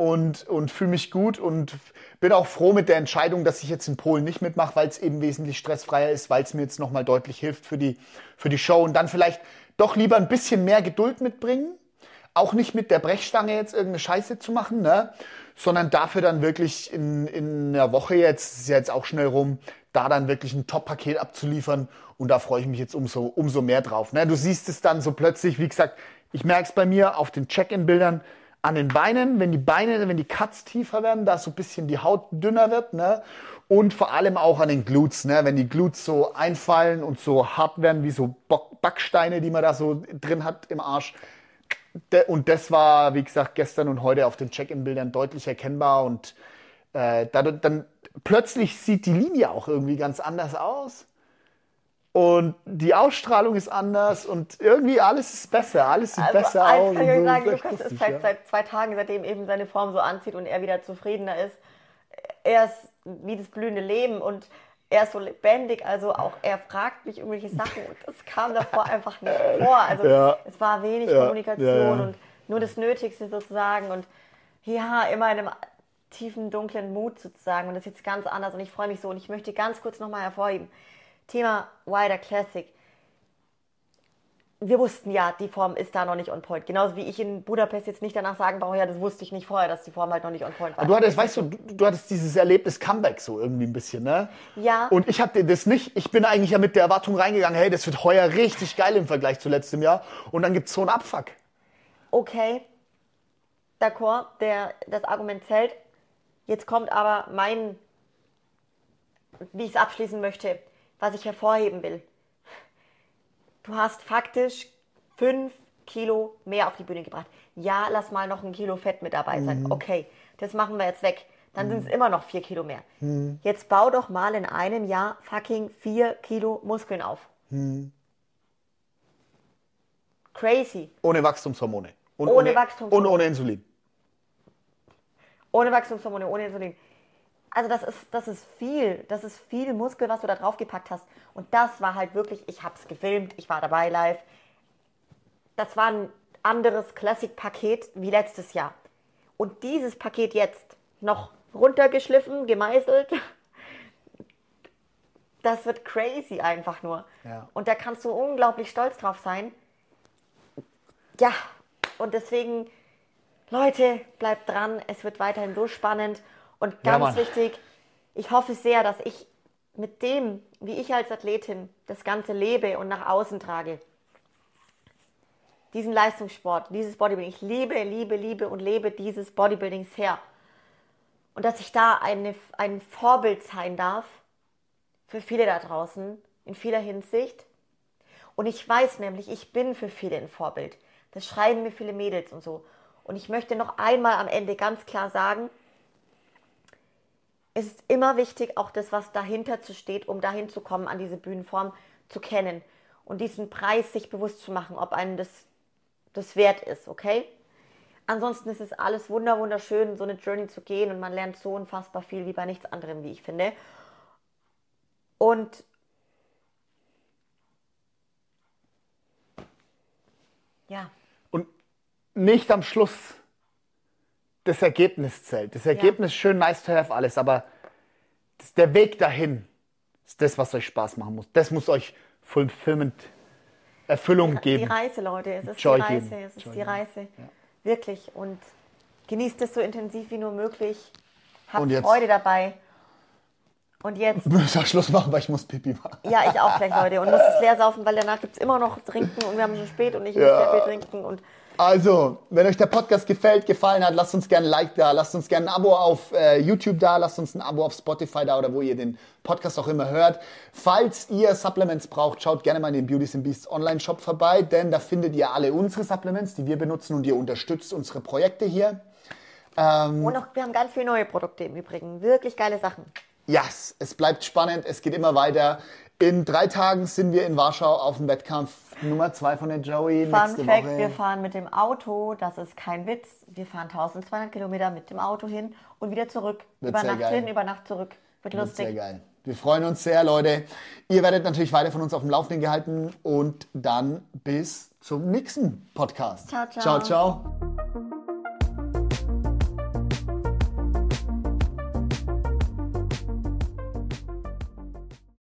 und, und fühle mich gut und bin auch froh mit der Entscheidung, dass ich jetzt in Polen nicht mitmache, weil es eben wesentlich stressfreier ist, weil es mir jetzt nochmal deutlich hilft für die, für die Show und dann vielleicht doch lieber ein bisschen mehr Geduld mitbringen. Auch nicht mit der Brechstange jetzt irgendeine Scheiße zu machen, ne? sondern dafür dann wirklich in, in einer Woche jetzt, ist ja jetzt auch schnell rum, da dann wirklich ein Top-Paket abzuliefern und da freue ich mich jetzt umso, umso mehr drauf. Ne? Du siehst es dann so plötzlich, wie gesagt, ich merke es bei mir auf den Check-in-Bildern, an den Beinen, wenn die Beine, wenn die Cuts tiefer werden, da so ein bisschen die Haut dünner wird, ne? Und vor allem auch an den Glutes, ne? Wenn die Glutes so einfallen und so hart werden wie so Backsteine, die man da so drin hat im Arsch. Und das war, wie gesagt, gestern und heute auf den Check-in-Bildern deutlich erkennbar und äh, dann, dann plötzlich sieht die Linie auch irgendwie ganz anders aus. Und die Ausstrahlung ist anders und irgendwie alles ist besser, alles sieht besser
eins
aus.
kann ich
so.
sagen, Lukas ist seit,
ja.
seit zwei Tagen, seitdem eben seine Form so anzieht und er wieder zufriedener ist. Er ist wie das blühende Leben und er ist so lebendig, also auch er fragt mich irgendwelche Sachen und das kam davor einfach nicht vor. Also
Ja.
es war wenig
Ja,
Kommunikation und nur das Nötigste sozusagen und ja, immer in einem tiefen, dunklen Mut sozusagen und das ist jetzt ganz anders und ich freue mich so und ich möchte ganz kurz nochmal hervorheben. Thema Wider Classic wir wussten ja, die Form ist da noch nicht on point. Genauso wie ich in Budapest jetzt nicht danach sagen brauche, ja, das wusste ich nicht vorher, dass die Form halt noch nicht on point war.
Aber du hattest, weißt du, du, du hattest dieses Erlebnis Comeback so irgendwie ein bisschen, ne?
Ja.
Und ich hatte das nicht. Ich bin eigentlich ja mit der Erwartung reingegangen, hey, das wird heuer richtig geil im Vergleich zu letztem Jahr. Und dann gibt's so einen Abfuck.
okay, d'accord, der, das Argument zählt. Jetzt kommt aber mein, wie ich es abschließen möchte, was ich hervorheben will. Du hast faktisch fünf Kilo mehr auf die Bühne gebracht. Ja, lass mal noch ein Kilo Fett mit dabei sein. Okay, das machen wir jetzt weg. Dann sind es immer noch vier Kilo mehr. Jetzt bau doch mal in einem Jahr fucking vier Kilo Muskeln auf. Crazy.
Ohne Wachstumshormone. Und
Ohne Wachstumshormone.
Und ohne Insulin.
Ohne Wachstumshormone, ohne Insulin. Also das ist, das ist viel, das ist viel Muskel, was du da drauf gepackt hast. Und das war halt wirklich, ich habe es gefilmt, ich war dabei live. Das war ein anderes Classic-Paket wie letztes Jahr. Und dieses Paket jetzt noch runtergeschliffen, gemeißelt, das wird crazy einfach nur.
Ja.
Und da kannst du unglaublich stolz drauf sein. Ja, und deswegen Leute, bleibt dran. Es wird weiterhin so spannend. Und
Ja,
ganz
Mann.
wichtig, ich hoffe sehr, dass ich mit dem, wie ich als Athletin das Ganze lebe und nach außen trage, diesen Leistungssport, dieses Bodybuilding, ich liebe, liebe, liebe und lebe dieses Bodybuilding sehr. Und dass ich da eine, ein Vorbild sein darf für viele da draußen in vieler Hinsicht. Und ich weiß nämlich, ich bin für viele ein Vorbild. Das schreiben mir viele Mädels und so. Und ich möchte noch einmal am Ende ganz klar sagen, es ist immer wichtig, auch das, was dahinter zu steht, um dahin zu kommen, an diese Bühnenform zu kennen und diesen Preis sich bewusst zu machen, ob einem das, das wert ist, okay? Ansonsten ist es alles wunder wunderschön, so eine Journey zu gehen und man lernt so unfassbar viel wie bei nichts anderem, wie ich finde. Und ja,
Und nicht am Schluss das Ergebnis zählt. Das Ergebnis schön nice to have alles, aber der Weg dahin ist das, was euch Spaß machen muss. Das muss euch fulfillment Erfüllung
Die
geben.
Reise, Leute, es ist
Joy
die Reise,
geben.
es ist
Joy
die. Reise. Wirklich. Und genießt es so intensiv wie nur möglich. Habt Freude dabei. Und jetzt,
Ich muss Schluss machen, weil ich muss Pipi machen.
ja, ich auch gleich, Leute. Und muss es leer saufen, weil danach gibt es immer noch Trinken und wir haben schon spät und ich muss
Ja.
sehr viel trinken. Und
Also, wenn euch der Podcast gefällt, gefallen hat, lasst uns gerne ein Like da, lasst uns gerne ein Abo auf äh, YouTube da, lasst uns ein Abo auf Spotify da oder wo ihr den Podcast auch immer hört. Falls ihr Supplements braucht, schaut gerne mal in den Beauties and Beasts Online Shop vorbei, denn da findet ihr alle unsere Supplements, die wir benutzen und ihr unterstützt unsere Projekte hier.
Und auch, wir haben ganz viele neue Produkte im Übrigen. Wirklich geile Sachen.
Yes, es bleibt spannend, es geht immer weiter. In drei Tagen sind wir in Warschau auf dem Wettkampf Nummer zwei von der Joey.
Fun
nächste
Fact,
Woche.
wir fahren mit dem Auto, das ist kein Witz. Wir fahren 1200 Kilometer mit dem Auto hin und wieder zurück.
Wird
über
sehr
Nacht
geil.
hin, über Nacht zurück. Wird
Wird sehr
lustig.
geil. Wir freuen uns sehr, Leute. Ihr werdet natürlich weiter von uns auf dem Laufenden gehalten und dann bis zum nächsten Podcast.
Ciao, ciao.
Ciao, ciao.